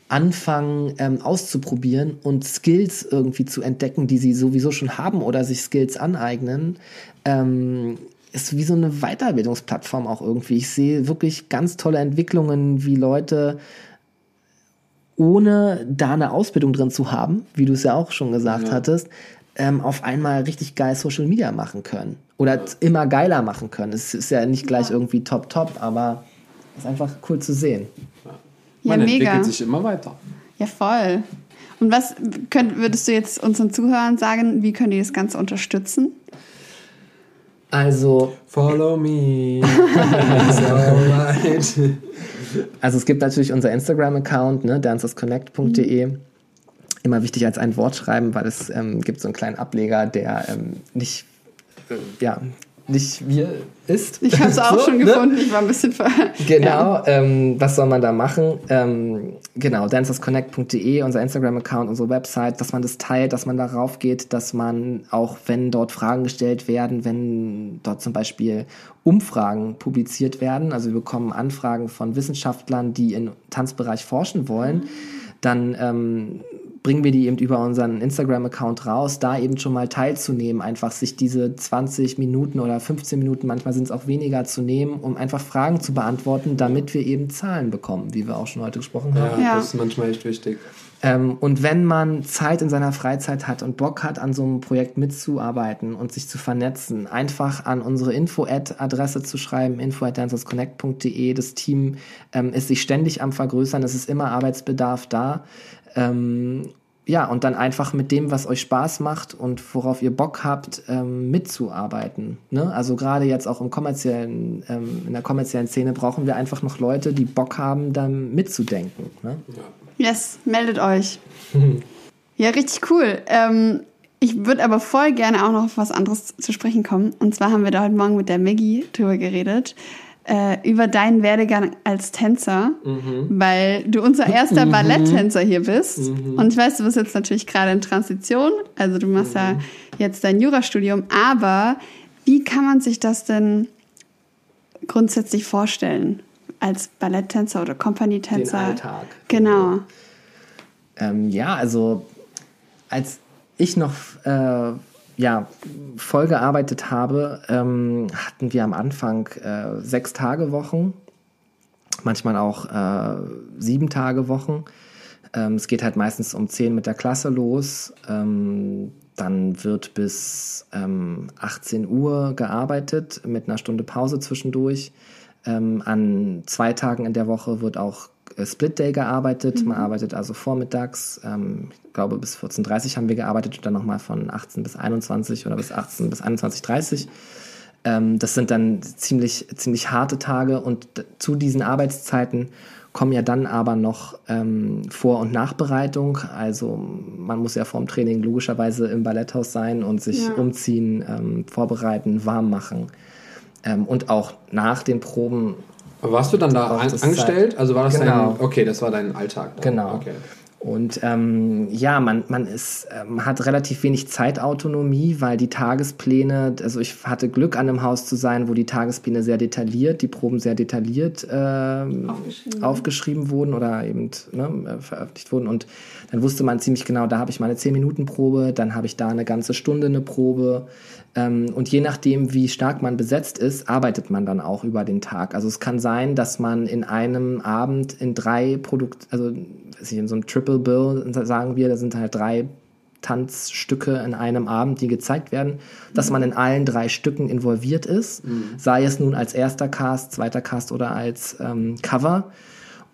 anfangen ähm, auszuprobieren und Skills irgendwie zu entdecken, die sie sowieso schon haben oder sich Skills aneignen. Ähm, ist wie so eine Weiterbildungsplattform auch irgendwie. Ich sehe wirklich ganz tolle Entwicklungen, wie Leute ohne da eine Ausbildung drin zu haben, wie du es ja auch schon gesagt ja. hattest, ähm, auf einmal richtig geil Social Media machen können. Oder ja. immer geiler machen können. Es ist ja nicht gleich ja. irgendwie top, top, aber es ist einfach cool zu sehen. Man ja, mega. entwickelt sich immer weiter. Ja, voll. Und was könnt, würdest du jetzt unseren Zuhörern sagen, wie können die das Ganze unterstützen? Also. Follow me. Also es gibt natürlich unser Instagram-Account, ne, dancersconnect.de. Mhm. Immer wichtig als ein Wort schreiben, weil es ähm, gibt so einen kleinen Ableger, der ähm, nicht, äh, ja, nicht wir ist. Ich habe es auch so, schon ne? gefunden, ich war ein bisschen ver. Genau, ja. ähm, was soll man da machen? Ähm, genau, dancersconnect.de, unser Instagram-Account, unsere Website, dass man das teilt, dass man darauf geht, dass man auch, wenn dort Fragen gestellt werden, wenn dort zum Beispiel Umfragen publiziert werden, also wir bekommen Anfragen von Wissenschaftlern, die im Tanzbereich forschen wollen, dann ähm, bringen wir die eben über unseren Instagram-Account raus, da eben schon mal teilzunehmen, einfach sich diese 20 Minuten oder 15 Minuten, manchmal sind es auch weniger zu nehmen, um einfach Fragen zu beantworten, damit wir eben Zahlen bekommen, wie wir auch schon heute gesprochen haben. Ja, das ist manchmal echt wichtig. Ähm, und wenn man Zeit in seiner Freizeit hat und Bock hat, an so einem Projekt mitzuarbeiten und sich zu vernetzen, einfach an unsere Info-Adresse zu schreiben, info@dancersconnect.de. Das Team ähm, ist sich ständig am Vergrößern, es ist immer Arbeitsbedarf da. Ähm, ja, und dann einfach mit dem, was euch Spaß macht und worauf ihr Bock habt, ähm, mitzuarbeiten. Ne? Also gerade jetzt auch im kommerziellen, ähm, in der kommerziellen Szene brauchen wir einfach noch Leute, die Bock haben, da mitzudenken. Ne? Ja. Yes, meldet euch. ja, richtig cool. Ähm, ich würde aber voll gerne auch noch auf was anderes zu sprechen kommen. Und zwar haben wir da heute Morgen mit der Maggie drüber geredet äh, über deinen Werdegang als Tänzer, mhm. weil du unser erster mhm. Balletttänzer hier bist. Mhm. Und ich weiß, du bist jetzt natürlich gerade in Transition, also du machst ja mhm. jetzt dein Jurastudium, aber wie kann man sich das denn grundsätzlich vorstellen? Als Balletttänzer oder Kompanietänzer? Den Alltag. Genau. Ähm, ja, also als ich noch äh, ja, voll gearbeitet habe, ähm, hatten wir am Anfang äh, sechs Tage Wochen, manchmal auch äh, sieben Tage Wochen. Ähm, es geht halt meistens um zehn mit der Klasse los. Ähm, dann wird bis 18 ähm, Uhr gearbeitet mit einer Stunde Pause zwischendurch. Ähm, an zwei Tagen in der Woche wird auch Split Day gearbeitet. Mhm. Man arbeitet also vormittags. Ähm, ich glaube, bis 14.30 Uhr haben wir gearbeitet und dann nochmal von 18 bis 21 oder bis 18 bis 21.30 Uhr. Ähm, das sind dann ziemlich, ziemlich harte Tage und zu diesen Arbeitszeiten kommen ja dann aber noch ähm, Vor- und Nachbereitung. Also man muss ja vorm Training logischerweise im Balletthaus sein und sich ja. umziehen, ähm, vorbereiten, warm machen. Ähm, und auch nach den Proben warst du dann da an, angestellt? Also war das genau. dein, okay, das war dein Alltag. Dann. Genau. Okay. Und ähm, ja, man, man ist, ähm, hat relativ wenig Zeitautonomie, weil die Tagespläne, also ich hatte Glück an einem Haus zu sein, wo die Tagespläne sehr detailliert, die Proben sehr detailliert ähm, aufgeschrieben. aufgeschrieben. wurden oder eben ne, veröffentlicht wurden. Und dann wusste man ziemlich genau, da habe ich meine 10-Minuten-Probe, dann habe ich da eine ganze Stunde eine Probe. Ähm, und je nachdem, wie stark man besetzt ist, arbeitet man dann auch über den Tag. Also es kann sein, dass man in einem Abend in drei Produkt, also in so einem Triple Bill sagen wir, da sind halt drei Tanzstücke in einem Abend, die gezeigt werden, dass man in allen drei Stücken involviert ist, mhm. sei es nun als erster Cast, zweiter Cast oder als ähm, Cover.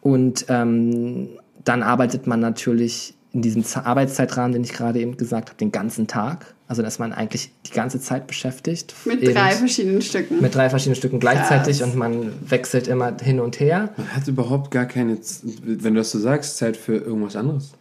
Und ähm, dann arbeitet man natürlich in diesem Arbeitszeitrahmen, den ich gerade eben gesagt habe, den ganzen Tag. Also dass man eigentlich die ganze Zeit beschäftigt. Mit drei verschiedenen Stücken. Mit drei verschiedenen Stücken gleichzeitig Krass. und man wechselt immer hin und her. Man hat überhaupt gar keine, wenn du das so sagst, Zeit für irgendwas anderes.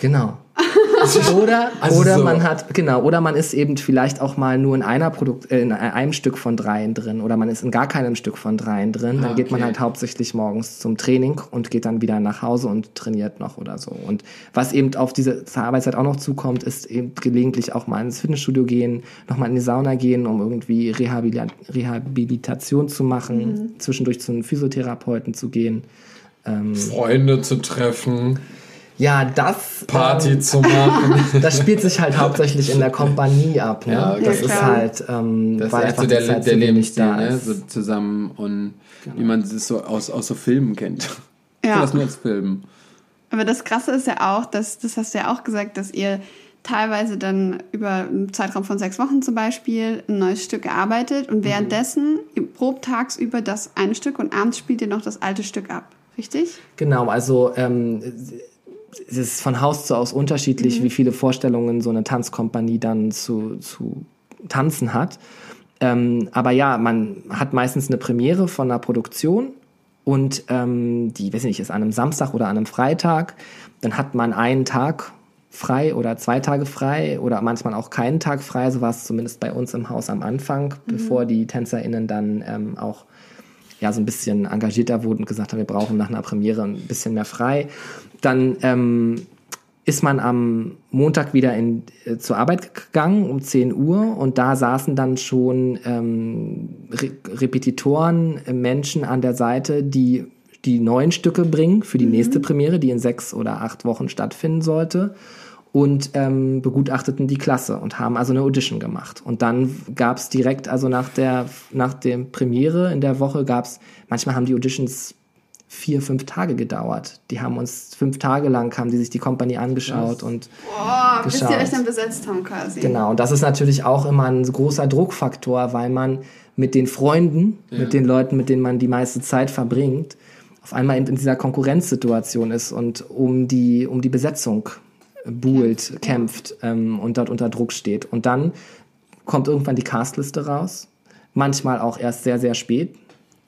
Genau. oder also oder so. man hat genau oder man ist eben vielleicht auch mal nur in einer Produkt äh, in einem Stück von dreien drin oder man ist in gar keinem Stück von dreien drin. Dann ah, okay. geht man halt hauptsächlich morgens zum Training und geht dann wieder nach Hause und trainiert noch oder so. Und was eben auf diese Arbeitszeit auch noch zukommt, ist eben gelegentlich auch mal ins Fitnessstudio gehen, nochmal in die Sauna gehen, um irgendwie Rehabilit Rehabilitation zu machen, mhm. zwischendurch zu einem Physiotherapeuten zu gehen. Ähm, Freunde zu treffen. Ja, das. Party ähm, zu machen. das spielt sich halt hauptsächlich in der Kompanie ab. Ne? Ja, das ja, ist halt, ähm, das weil ist einfach so der, Zeit der Lebensstil, ne? so zusammen und genau. wie man es so aus, aus so Filmen kennt. Ja. Das nur als Film. Aber das Krasse ist ja auch, dass, das hast du ja auch gesagt, dass ihr teilweise dann über einen Zeitraum von sechs Wochen zum Beispiel ein neues Stück gearbeitet und mhm. währenddessen probt tagsüber das eine Stück und abends spielt ihr noch das alte Stück ab. Richtig? Genau, also ähm, es ist von Haus zu Haus unterschiedlich, mhm. wie viele Vorstellungen so eine Tanzkompanie dann zu, zu tanzen hat. Ähm, aber ja, man hat meistens eine Premiere von einer Produktion und ähm, die, weiß nicht, ist an einem Samstag oder an einem Freitag. Dann hat man einen Tag frei oder zwei Tage frei oder manchmal auch keinen Tag frei. So war es zumindest bei uns im Haus am Anfang, mhm. bevor die TänzerInnen dann ähm, auch ja, so ein bisschen engagierter wurden und gesagt haben, wir brauchen nach einer Premiere ein bisschen mehr frei. Dann ähm, ist man am Montag wieder in, äh, zur Arbeit gegangen um 10 Uhr und da saßen dann schon ähm, Re Repetitoren, äh, Menschen an der Seite, die die neuen Stücke bringen für die mhm. nächste Premiere, die in sechs oder acht Wochen stattfinden sollte und ähm, begutachteten die Klasse und haben also eine Audition gemacht. Und dann gab es direkt, also nach der, nach der Premiere in der Woche gab es, manchmal haben die Auditions vier, fünf Tage gedauert. Die haben uns fünf Tage lang, haben die sich die Kompanie angeschaut yes. und Boah, geschaut. bis die euch dann besetzt haben quasi. Genau, und das ist natürlich auch immer ein großer Druckfaktor, weil man mit den Freunden, ja. mit den Leuten, mit denen man die meiste Zeit verbringt, auf einmal in, dieser Konkurrenzsituation ist und um die, um die Besetzung buhlt, kämpft, kämpft ähm, und dort unter Druck steht. Und dann kommt irgendwann die Castliste raus. Manchmal auch erst sehr, sehr spät.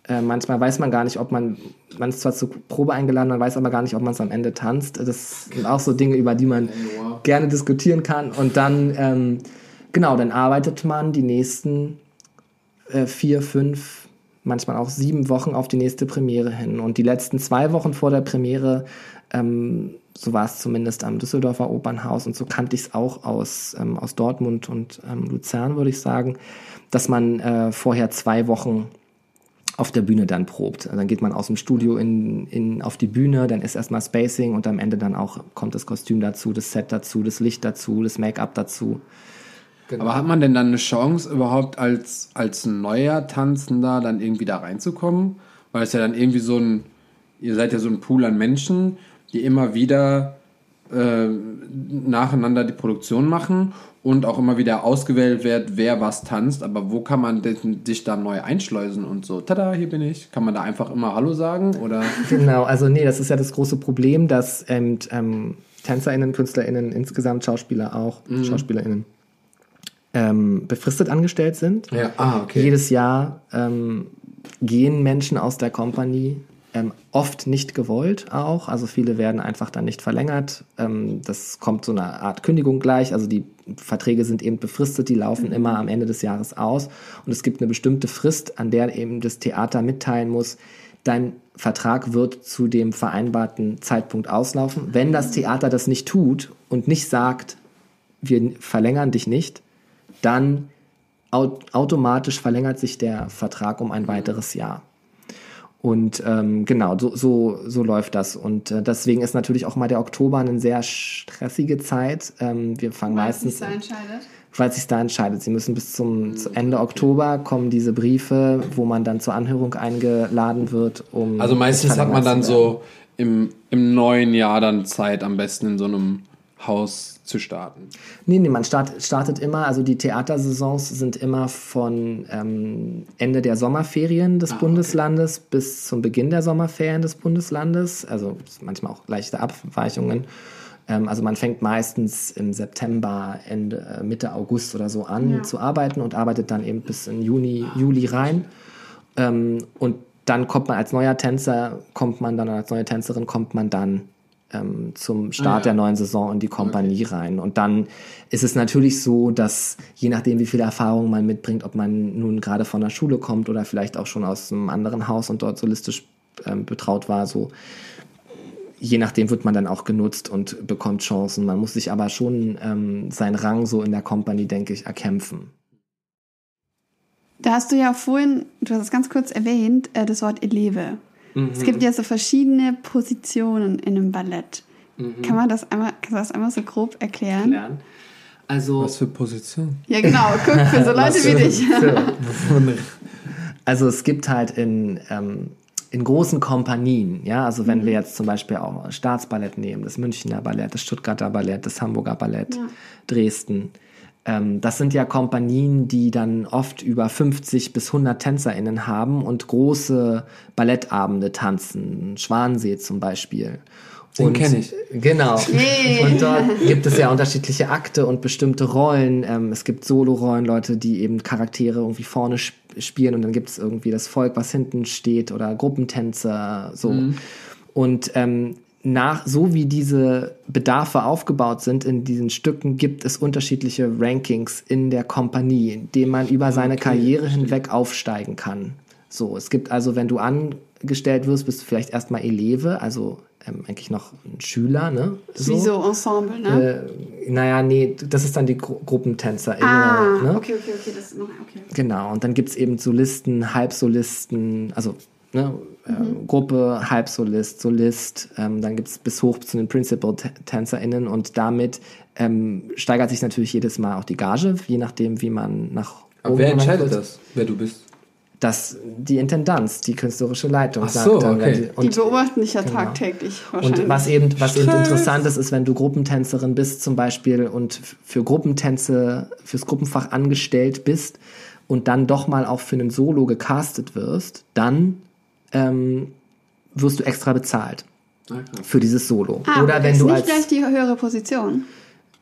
Äh, manchmal weiß man gar nicht, ob man, man ist zwar zur Probe eingeladen, man weiß aber gar nicht, ob man es am Ende tanzt. Das sind auch so Dinge, über die man ja. gerne diskutieren kann. Und dann, ähm, genau, dann arbeitet man die nächsten äh, vier, fünf, manchmal auch sieben Wochen auf die nächste Premiere hin. Und die letzten zwei Wochen vor der Premiere, ähm, so war es zumindest am Düsseldorfer Opernhaus und so kannte ich es auch aus, ähm, aus Dortmund und ähm, Luzern, würde ich sagen, dass man äh, vorher zwei Wochen auf der Bühne dann probt. Also dann geht man aus dem Studio in, in, auf die Bühne, dann ist erstmal Spacing und am Ende dann auch kommt das Kostüm dazu, das Set dazu, das Licht dazu, das Make-up dazu. Genau. Aber hat man denn dann eine Chance, überhaupt als, als neuer Tanzender dann irgendwie da reinzukommen? Weil es ja dann irgendwie so ein, ihr seid ja so ein Pool an Menschen, die immer wieder äh, nacheinander die Produktion machen und auch immer wieder ausgewählt wird, wer was tanzt. Aber wo kann man denn, sich da neu einschleusen und so, tada, hier bin ich. Kann man da einfach immer Hallo sagen? Oder? Genau, also nee, das ist ja das große Problem, dass ähm, ähm, TänzerInnen, KünstlerInnen, insgesamt Schauspieler auch, mhm. SchauspielerInnen, ähm, befristet angestellt sind. Ja. Ah, okay. Jedes Jahr ähm, gehen Menschen aus der Company ähm, oft nicht gewollt auch. Also viele werden einfach dann nicht verlängert. Ähm, das kommt so eine Art Kündigung gleich. Also die Verträge sind eben befristet, die laufen mhm. immer am Ende des Jahres aus. Und es gibt eine bestimmte Frist, an der eben das Theater mitteilen muss, dein Vertrag wird zu dem vereinbarten Zeitpunkt auslaufen. Wenn das Theater das nicht tut und nicht sagt, wir verlängern dich nicht, dann automatisch verlängert sich der Vertrag um ein weiteres Jahr. Und ähm, genau, so, so, so läuft das. Und äh, deswegen ist natürlich auch mal der Oktober eine sehr stressige Zeit. Ähm, wir fangen weil meistens. Sich da entscheidet? Weil sich da entscheidet. Sie müssen bis zum zu Ende Oktober kommen diese Briefe, wo man dann zur Anhörung eingeladen wird, um. Also meistens hat man dann so im, im neuen Jahr dann Zeit, am besten in so einem Haus zu starten? Nee, nee, man start, startet immer, also die Theatersaisons sind immer von ähm, Ende der Sommerferien des ah, Bundeslandes okay. bis zum Beginn der Sommerferien des Bundeslandes, also manchmal auch leichte Abweichungen. Ähm, also man fängt meistens im September, Ende, äh, Mitte August oder so an ja. zu arbeiten und arbeitet dann eben bis in Juni, Juli rein. Ähm, und dann kommt man als neuer Tänzer, kommt man dann als neue Tänzerin, kommt man dann ähm, zum Start ah, ja. der neuen Saison in die Kompanie rein. Und dann ist es natürlich so, dass je nachdem, wie viel Erfahrung man mitbringt, ob man nun gerade von der Schule kommt oder vielleicht auch schon aus einem anderen Haus und dort solistisch ähm, betraut war, so je nachdem wird man dann auch genutzt und bekommt Chancen. Man muss sich aber schon ähm, seinen Rang so in der Company, denke ich, erkämpfen. Da hast du ja vorhin, du hast es ganz kurz erwähnt, äh, das Wort Eleve. Mhm. Es gibt ja so verschiedene Positionen in einem Ballett. Mhm. Kann man das einmal, kannst du das einmal so grob erklären? erklären? Also, Was für Position? Ja, genau. Guck, für so Leute wie dich. also es gibt halt in ähm, in großen Kompanien, ja, also wenn mhm. wir jetzt zum Beispiel auch Staatsballett nehmen, das Münchner Ballett, das Stuttgarter Ballett, das Hamburger Ballett, ja. Dresden, ähm, das sind ja Kompanien, die dann oft über 50 bis 100 TänzerInnen haben und große Ballettabende tanzen, Schwansee zum Beispiel. Den kenne ich. Genau. Yeah. Und dort gibt es ja unterschiedliche Akte und bestimmte Rollen. Ähm, es gibt Solo-Rollen, Leute, die eben Charaktere irgendwie vorne spielen und dann gibt es irgendwie das Volk, was hinten steht oder Gruppentänzer, so. Mhm. Und ähm, nach, so wie diese Bedarfe aufgebaut sind in diesen Stücken, gibt es unterschiedliche Rankings in der Kompanie, in denen man über seine okay, Karriere hinweg aufsteigen kann. So, es gibt also, wenn du angestellt wirst, bist du vielleicht erstmal Eleve, also ähm, eigentlich noch ein Schüler, ne? So. Wie so Ensemble, ne? Äh, naja, nee, das ist dann die Gru Gruppentänzer. Ah, ne? okay, okay, okay, das ist noch, okay. Genau, und dann gibt es eben Solisten, Halbsolisten, also ne, mhm. äh, Gruppe, Halbsolist, Solist, ähm, dann gibt es bis hoch zu den Principal-TänzerInnen und damit ähm, steigert sich natürlich jedes Mal auch die Gage, je nachdem, wie man nach Aber wer entscheidet das, wer du bist? dass die Intendanz, die künstlerische Leitung Ach so, sagt. Okay. Die, die, beobachten dich ja genau. tagtäglich wahrscheinlich. Und was eben, was eben interessant ist, ist, wenn du Gruppentänzerin bist zum Beispiel und für Gruppentänze, fürs Gruppenfach angestellt bist und dann doch mal auch für einen Solo gecastet wirst, dann ähm, wirst du extra bezahlt. Okay. Für dieses Solo. Ah, Oder wenn du nicht als gleich die höhere Position.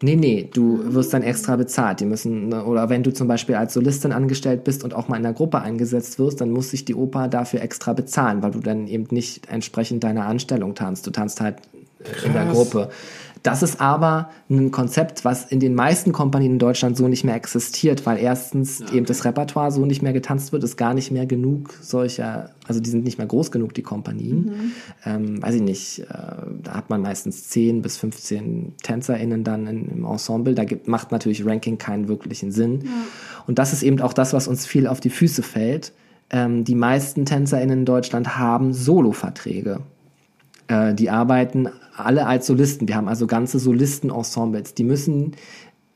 Nee, nee, du wirst dann extra bezahlt. Die müssen, ne, oder wenn du zum Beispiel als Solistin angestellt bist und auch mal in der Gruppe eingesetzt wirst, dann muss sich die Oper dafür extra bezahlen, weil du dann eben nicht entsprechend deiner Anstellung tanzt. Du tanzt halt Krass. in der Gruppe. Das ist aber ein Konzept, was in den meisten Kompanien in Deutschland so nicht mehr existiert, weil erstens ja, okay. eben das Repertoire so nicht mehr getanzt wird, ist gar nicht mehr genug solcher, also die sind nicht mehr groß genug, die Kompanien. Mhm. Ähm, weiß ich nicht, äh, da hat man meistens 10 bis 15 TänzerInnen dann in, im Ensemble. Da gibt, macht natürlich Ranking keinen wirklichen Sinn. Ja. Und das ist eben auch das, was uns viel auf die Füße fällt. Ähm, die meisten TänzerInnen in Deutschland haben Solo-Verträge. Äh, die arbeiten alle als Solisten. Wir haben also ganze Solisten-Ensembles. Die müssen,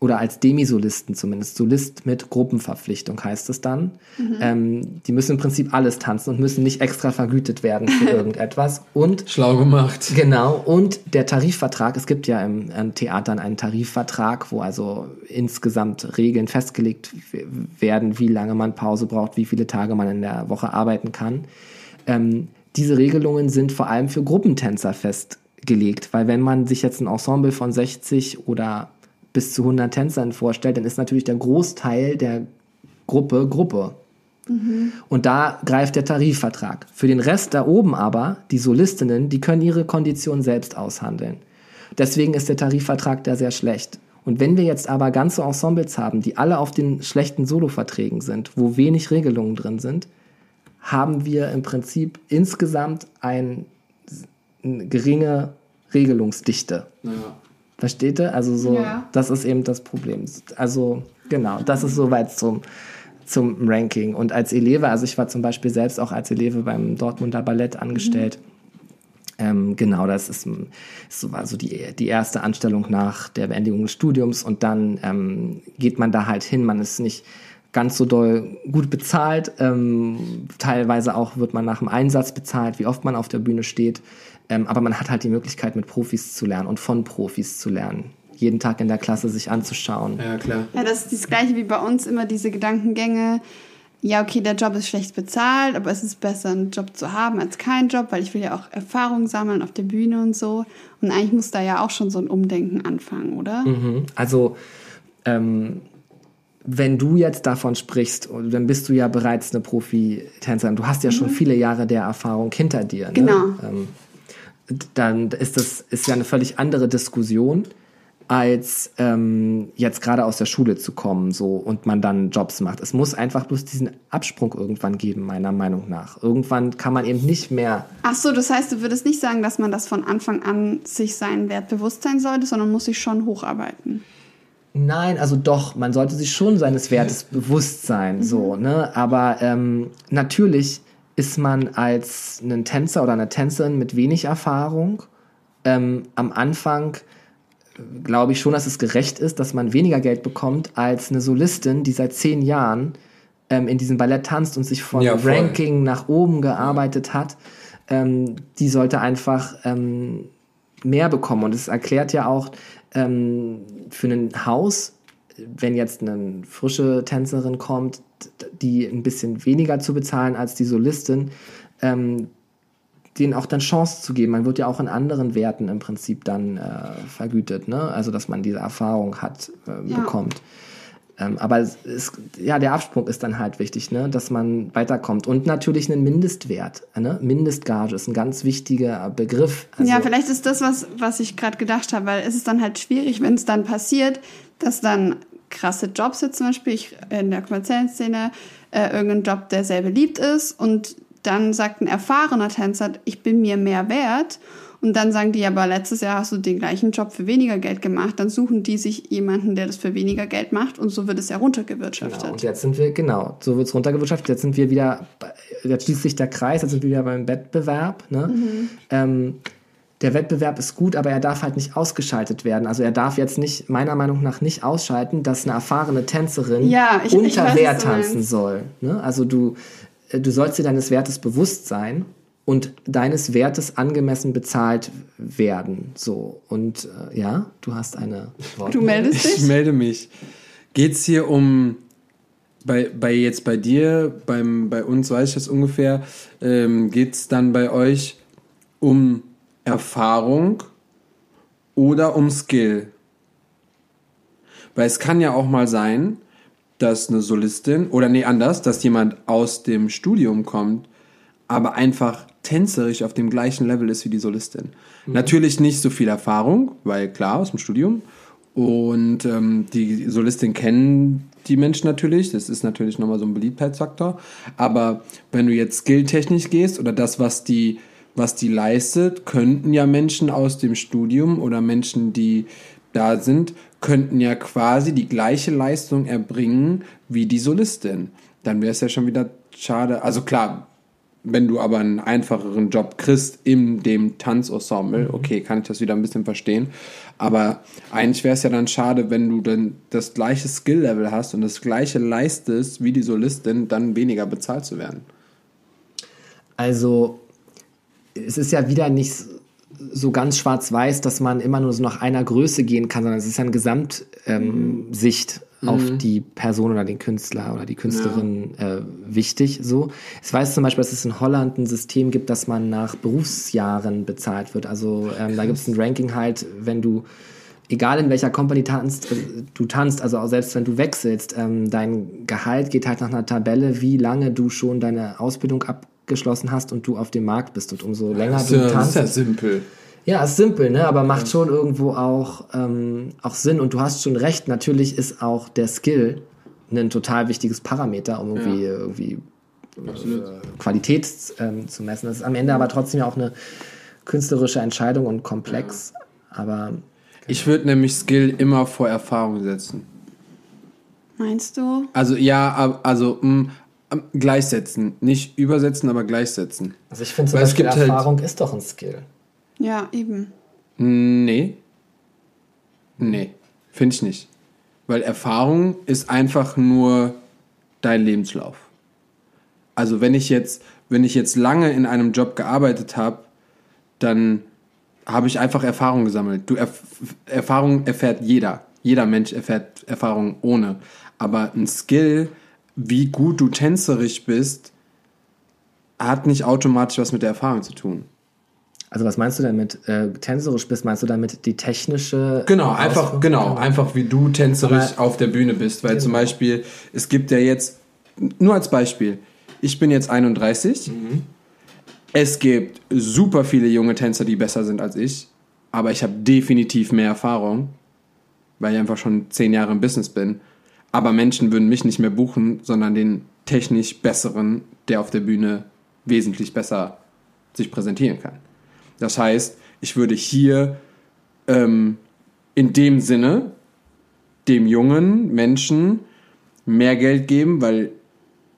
oder als Demisolisten zumindest, Solist mit Gruppenverpflichtung heißt es dann. Mhm. Ähm, die müssen im Prinzip alles tanzen und müssen nicht extra vergütet werden für irgendetwas. Und schlau gemacht. Genau. Und der Tarifvertrag. Es gibt ja im, im Theatern einen Tarifvertrag, wo also insgesamt Regeln festgelegt werden, wie lange man Pause braucht, wie viele Tage man in der Woche arbeiten kann. Ähm, diese Regelungen sind vor allem für Gruppentänzer festgelegt, weil wenn man sich jetzt ein Ensemble von 60 oder bis zu 100 Tänzern vorstellt, dann ist natürlich der Großteil der Gruppe Gruppe. Mhm. Und da greift der Tarifvertrag. Für den Rest da oben aber, die Solistinnen, die können ihre Konditionen selbst aushandeln. Deswegen ist der Tarifvertrag da sehr schlecht. Und wenn wir jetzt aber ganze Ensembles haben, die alle auf den schlechten Soloverträgen sind, wo wenig Regelungen drin sind, haben wir im Prinzip insgesamt ein, eine geringe Regelungsdichte. Ja. Versteht ihr? Also so, ja. das ist eben das Problem. Also genau, das ist soweit zum, zum Ranking. Und als Eleve, also ich war zum Beispiel selbst auch als Eleve beim Dortmunder Ballett angestellt. Mhm. Ähm, genau, das ist, ist so also die, die erste Anstellung nach der Beendigung des Studiums und dann ähm, geht man da halt hin. Man ist nicht ganz so doll gut bezahlt. Ähm, teilweise auch wird man nach dem Einsatz bezahlt, wie oft man auf der Bühne steht. Ähm, aber man hat halt die Möglichkeit, mit Profis zu lernen und von Profis zu lernen. Jeden Tag in der Klasse sich anzuschauen. Ja, klar. Ja, das ist das Gleiche wie bei uns immer diese Gedankengänge. ja, okay, der Job ist schlecht bezahlt, aber es ist besser, einen Job zu haben als keinen Job, weil ich will ja auch Erfahrung sammeln auf der Bühne und so. Und eigentlich muss da ja auch schon so ein Umdenken anfangen, oder? Mhm. Also, ähm, wenn du jetzt davon sprichst, dann bist du ja bereits eine Profi-Tänzerin. Du hast ja mhm. schon viele Jahre der Erfahrung hinter dir. Ne? Genau. Ähm, dann ist das ist ja eine völlig andere Diskussion als ähm, jetzt gerade aus der Schule zu kommen so und man dann Jobs macht. Es muss einfach bloß diesen Absprung irgendwann geben, meiner Meinung nach. Irgendwann kann man eben nicht mehr. Ach so, das heißt, du würdest nicht sagen, dass man das von Anfang an sich seinen Wert bewusst sein sollte, sondern muss sich schon hocharbeiten. Nein, also doch, man sollte sich schon seines Wertes bewusst sein, mhm. so, ne? Aber ähm, natürlich ist man als ein Tänzer oder eine Tänzerin mit wenig Erfahrung ähm, am Anfang glaube ich schon, dass es gerecht ist, dass man weniger Geld bekommt als eine Solistin, die seit zehn Jahren ähm, in diesem Ballett tanzt und sich von ja, Ranking nach oben gearbeitet hat. Ähm, die sollte einfach ähm, mehr bekommen. Und es erklärt ja auch ähm, für ein Haus, wenn jetzt eine frische Tänzerin kommt, die ein bisschen weniger zu bezahlen als die Solistin, ähm, denen auch dann Chance zu geben. Man wird ja auch in anderen Werten im Prinzip dann äh, vergütet, ne? Also dass man diese Erfahrung hat, äh, ja. bekommt. Ähm, aber ist, ja, der Absprung ist dann halt wichtig, ne? dass man weiterkommt. Und natürlich einen Mindestwert. Ne? Mindestgage ist ein ganz wichtiger Begriff. Also ja, vielleicht ist das, was, was ich gerade gedacht habe, weil es ist dann halt schwierig, wenn es dann passiert, dass dann krasse Jobs jetzt zum Beispiel ich, in der kommerziellen Szene äh, irgendein Job, der sehr beliebt ist und dann sagt ein erfahrener Tänzer, ich bin mir mehr wert. Und dann sagen die, aber letztes Jahr hast du den gleichen Job für weniger Geld gemacht. Dann suchen die sich jemanden, der das für weniger Geld macht. Und so wird es ja runtergewirtschaftet. Genau. Und jetzt sind wir, genau, so wird es runtergewirtschaftet. Jetzt sind wir wieder, jetzt schließt sich der Kreis, jetzt sind wir wieder beim Wettbewerb. Ne? Mhm. Ähm, der Wettbewerb ist gut, aber er darf halt nicht ausgeschaltet werden. Also er darf jetzt nicht, meiner Meinung nach, nicht ausschalten, dass eine erfahrene Tänzerin ja, ich, unter ich Wert tanzen soll. Ne? Also du, äh, du sollst dir deines Wertes bewusst sein und deines Wertes angemessen bezahlt werden. So. Und äh, ja, du hast eine Wortmeldung. Du meldest dich? Ich melde mich. Geht es hier um, bei, bei jetzt bei dir, beim, bei uns weiß ich das ungefähr, ähm, geht es dann bei euch um Erfahrung oder um Skill? Weil es kann ja auch mal sein, dass eine Solistin, oder nee, anders, dass jemand aus dem Studium kommt, aber einfach tänzerisch auf dem gleichen Level ist wie die Solistin. Mhm. Natürlich nicht so viel Erfahrung, weil klar, aus dem Studium. Und ähm, die Solistin kennen die Menschen natürlich. Das ist natürlich nochmal so ein Beliebtheitsfaktor. Aber wenn du jetzt skilltechnisch gehst oder das, was die, was die leistet, könnten ja Menschen aus dem Studium oder Menschen, die da sind, könnten ja quasi die gleiche Leistung erbringen wie die Solistin. Dann wäre es ja schon wieder schade. Also klar, wenn du aber einen einfacheren Job kriegst in dem Tanzensemble, mhm. okay, kann ich das wieder ein bisschen verstehen. Aber eigentlich wäre es ja dann schade, wenn du dann das gleiche Skill-Level hast und das gleiche leistest wie die Solistin, dann weniger bezahlt zu werden. Also, es ist ja wieder nicht so ganz schwarz-weiß, dass man immer nur so nach einer Größe gehen kann, sondern es ist ja eine Gesamtsicht ähm, mhm. Auf die Person oder den Künstler oder die Künstlerin ja. äh, wichtig. So, ich weiß zum Beispiel, dass es in Holland ein System gibt, dass man nach Berufsjahren bezahlt wird. Also ähm, da gibt es ein Ranking halt, wenn du egal in welcher Company tanzt, äh, du tanzt, also auch selbst wenn du wechselst, ähm, dein Gehalt geht halt nach einer Tabelle, wie lange du schon deine Ausbildung ab geschlossen hast und du auf dem Markt bist und umso länger du ja, tanzt. Das ist ja simpel. Ja, ist simpel, ne? aber macht schon irgendwo auch, ähm, auch Sinn. Und du hast schon recht, natürlich ist auch der Skill ein total wichtiges Parameter, um irgendwie, ja. irgendwie äh, Qualität ähm, zu messen. Das ist am Ende aber trotzdem auch eine künstlerische Entscheidung und komplex. Ja. Aber genau. ich würde nämlich Skill immer vor Erfahrung setzen. Meinst du? Also ja, also mh, mm, gleichsetzen. Nicht übersetzen, aber gleichsetzen. Also ich finde zum Weil Beispiel, halt Erfahrung halt ist doch ein Skill. Ja, eben. Nee. Nee, finde ich nicht. Weil Erfahrung ist einfach nur dein Lebenslauf. Also wenn ich jetzt, wenn ich jetzt lange in einem Job gearbeitet habe, dann habe ich einfach Erfahrung gesammelt. Du Erf Erfahrung erfährt jeder. Jeder Mensch erfährt Erfahrung ohne. Aber ein Skill wie gut du tänzerisch bist, hat nicht automatisch was mit der Erfahrung zu tun. Also was meinst du damit? Äh, tänzerisch bist, meinst du damit die technische? Genau, einfach, genau, einfach wie du tänzerisch Aber auf der Bühne bist. Weil genau. zum Beispiel, es gibt ja jetzt, nur als Beispiel, ich bin jetzt 31. Mhm. Es gibt super viele junge Tänzer, die besser sind als ich. Aber ich habe definitiv mehr Erfahrung, weil ich einfach schon zehn Jahre im Business bin. Aber Menschen würden mich nicht mehr buchen, sondern den technisch besseren, der auf der Bühne wesentlich besser sich präsentieren kann. Das heißt, ich würde hier ähm, in dem Sinne dem jungen Menschen mehr Geld geben, weil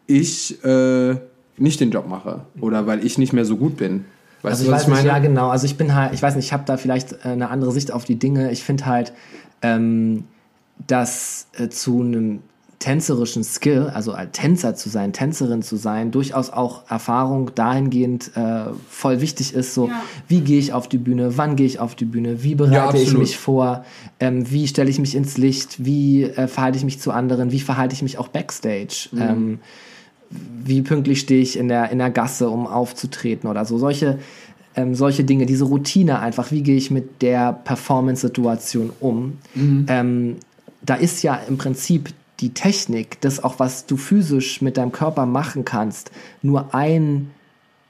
ich äh, nicht den Job mache oder weil ich nicht mehr so gut bin. Weißt also ich du, was weiß ich meine? Nicht, ja genau. Also ich bin halt, ich weiß nicht, ich habe da vielleicht äh, eine andere Sicht auf die Dinge. Ich finde halt, ähm, dass äh, zu einem tänzerischen Skill, also als Tänzer zu sein, Tänzerin zu sein, durchaus auch Erfahrung dahingehend äh, voll wichtig ist. So, ja. wie gehe ich auf die Bühne, wann gehe ich auf die Bühne, wie bereite ja, ich mich vor, ähm, wie stelle ich mich ins Licht, wie äh, verhalte ich mich zu anderen, wie verhalte ich mich auch backstage. Mhm. Ähm, wie pünktlich stehe ich in der, in der Gasse, um aufzutreten oder so. Solche, ähm, solche Dinge, diese Routine einfach, wie gehe ich mit der Performance-Situation um. Mhm. Ähm, da ist ja im Prinzip die Technik, das auch, was du physisch mit deinem Körper machen kannst, nur ein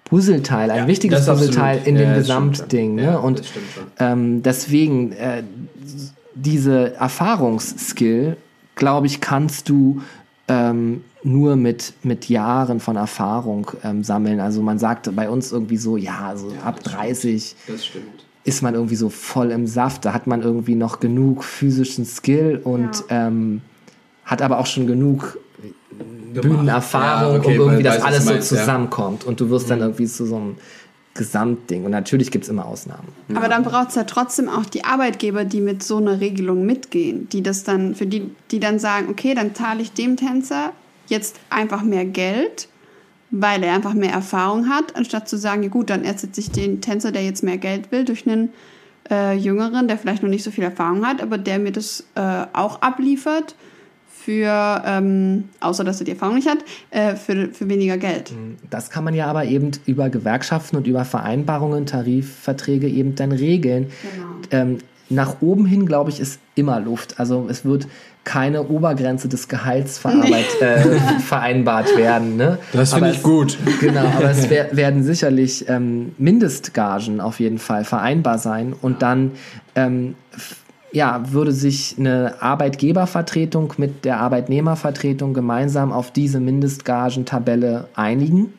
Puzzleteil, ein ja, wichtiges Puzzleteil in ja, dem Gesamtding. Ne? Ja, und ähm, deswegen äh, diese Erfahrungsskill, glaube ich, kannst du ähm, nur mit, mit Jahren von Erfahrung ähm, sammeln. Also man sagt bei uns irgendwie so, ja, so ja, ab 30 ist man irgendwie so voll im Saft. Da hat man irgendwie noch genug physischen Skill und ja. ähm, hat aber auch schon genug Bühnenerfahrung, ja, okay, um irgendwie, dass alles meinst, so zusammenkommt. Und du wirst dann mhm. irgendwie zu so einem Gesamtding. Und natürlich gibt es immer Ausnahmen. Aber dann braucht es ja trotzdem auch die Arbeitgeber, die mit so einer Regelung mitgehen, die das dann, für die, die dann sagen, okay, dann zahle ich dem Tänzer jetzt einfach mehr Geld, weil er einfach mehr Erfahrung hat, anstatt zu sagen, ja gut, dann ersetze ich den Tänzer, der jetzt mehr Geld will, durch einen äh, Jüngeren, der vielleicht noch nicht so viel Erfahrung hat, aber der mir das äh, auch abliefert für, ähm, außer dass er die Erfahrung nicht hat, äh, für, für weniger Geld. Mhm. Das kann man ja aber eben über Gewerkschaften und über Vereinbarungen, Tarifverträge eben dann regeln. Genau. Ähm, nach oben hin, glaube ich, ist immer Luft. Also es wird keine Obergrenze des Gehalts verarbeit, äh, vereinbart werden. Ne? Das finde ich gut. Genau, aber es wer, werden sicherlich ähm, Mindestgagen auf jeden Fall vereinbar sein und dann ähm, ja, würde sich eine Arbeitgebervertretung mit der Arbeitnehmervertretung gemeinsam auf diese Mindestgagentabelle einigen.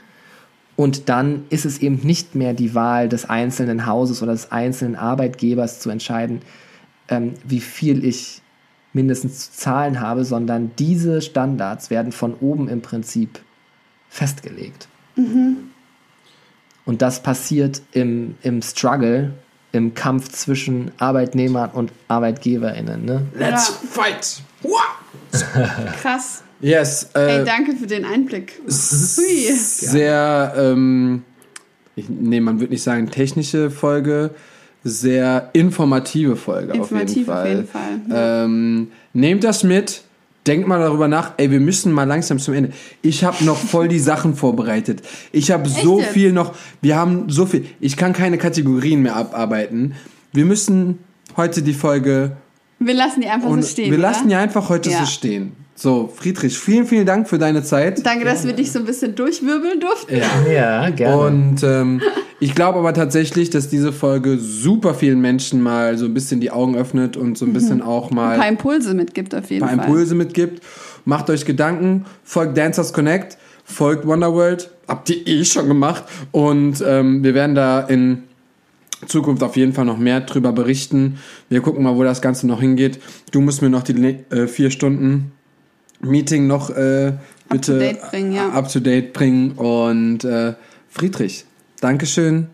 Und dann ist es eben nicht mehr die Wahl des einzelnen Hauses oder des einzelnen Arbeitgebers zu entscheiden, ähm, wie viel ich mindestens zu zahlen habe, sondern diese Standards werden von oben im Prinzip festgelegt. Mhm. Und das passiert im, im Struggle im Kampf zwischen Arbeitnehmern und ArbeitgeberInnen. Ne? Let's ja. fight! Krass. Yes. Äh, hey, danke für den Einblick. Sehr, ähm, ich, nee, man würde nicht sagen technische Folge, sehr informative Folge Informativ auf jeden Fall. Auf jeden Fall ja. ähm, nehmt das mit. Denkt mal darüber nach, ey, wir müssen mal langsam zum Ende. Ich habe noch voll die Sachen vorbereitet. Ich habe so jetzt? viel noch, wir haben so viel, ich kann keine Kategorien mehr abarbeiten. Wir müssen heute die Folge. Wir lassen die einfach so stehen. Wir oder? lassen die einfach heute ja. so stehen. So, Friedrich, vielen, vielen Dank für deine Zeit. Danke, dass wir dich so ein bisschen durchwirbeln durften. Ja, ja gerne. Und ähm, ich glaube aber tatsächlich, dass diese Folge super vielen Menschen mal so ein bisschen die Augen öffnet und so ein bisschen mhm. auch mal. Ein paar Impulse mitgibt auf jeden Fall. Ein paar Impulse mitgibt. Macht euch Gedanken, folgt Dancers Connect, folgt Wonderworld. Habt ihr eh schon gemacht. Und ähm, wir werden da in Zukunft auf jeden Fall noch mehr drüber berichten. Wir gucken mal, wo das Ganze noch hingeht. Du musst mir noch die äh, vier Stunden Meeting noch äh, bitte up to date bringen, ja. up to date bringen. Und äh, Friedrich, Dankeschön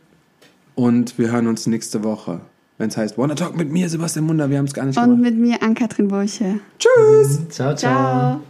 und wir hören uns nächste Woche. Wenn es heißt Wanna Talk mit mir, Sebastian Munder, wir haben es gar nicht Und gemacht. mit mir, Ann-Kathrin Burche. Tschüss. Ciao, ciao. ciao.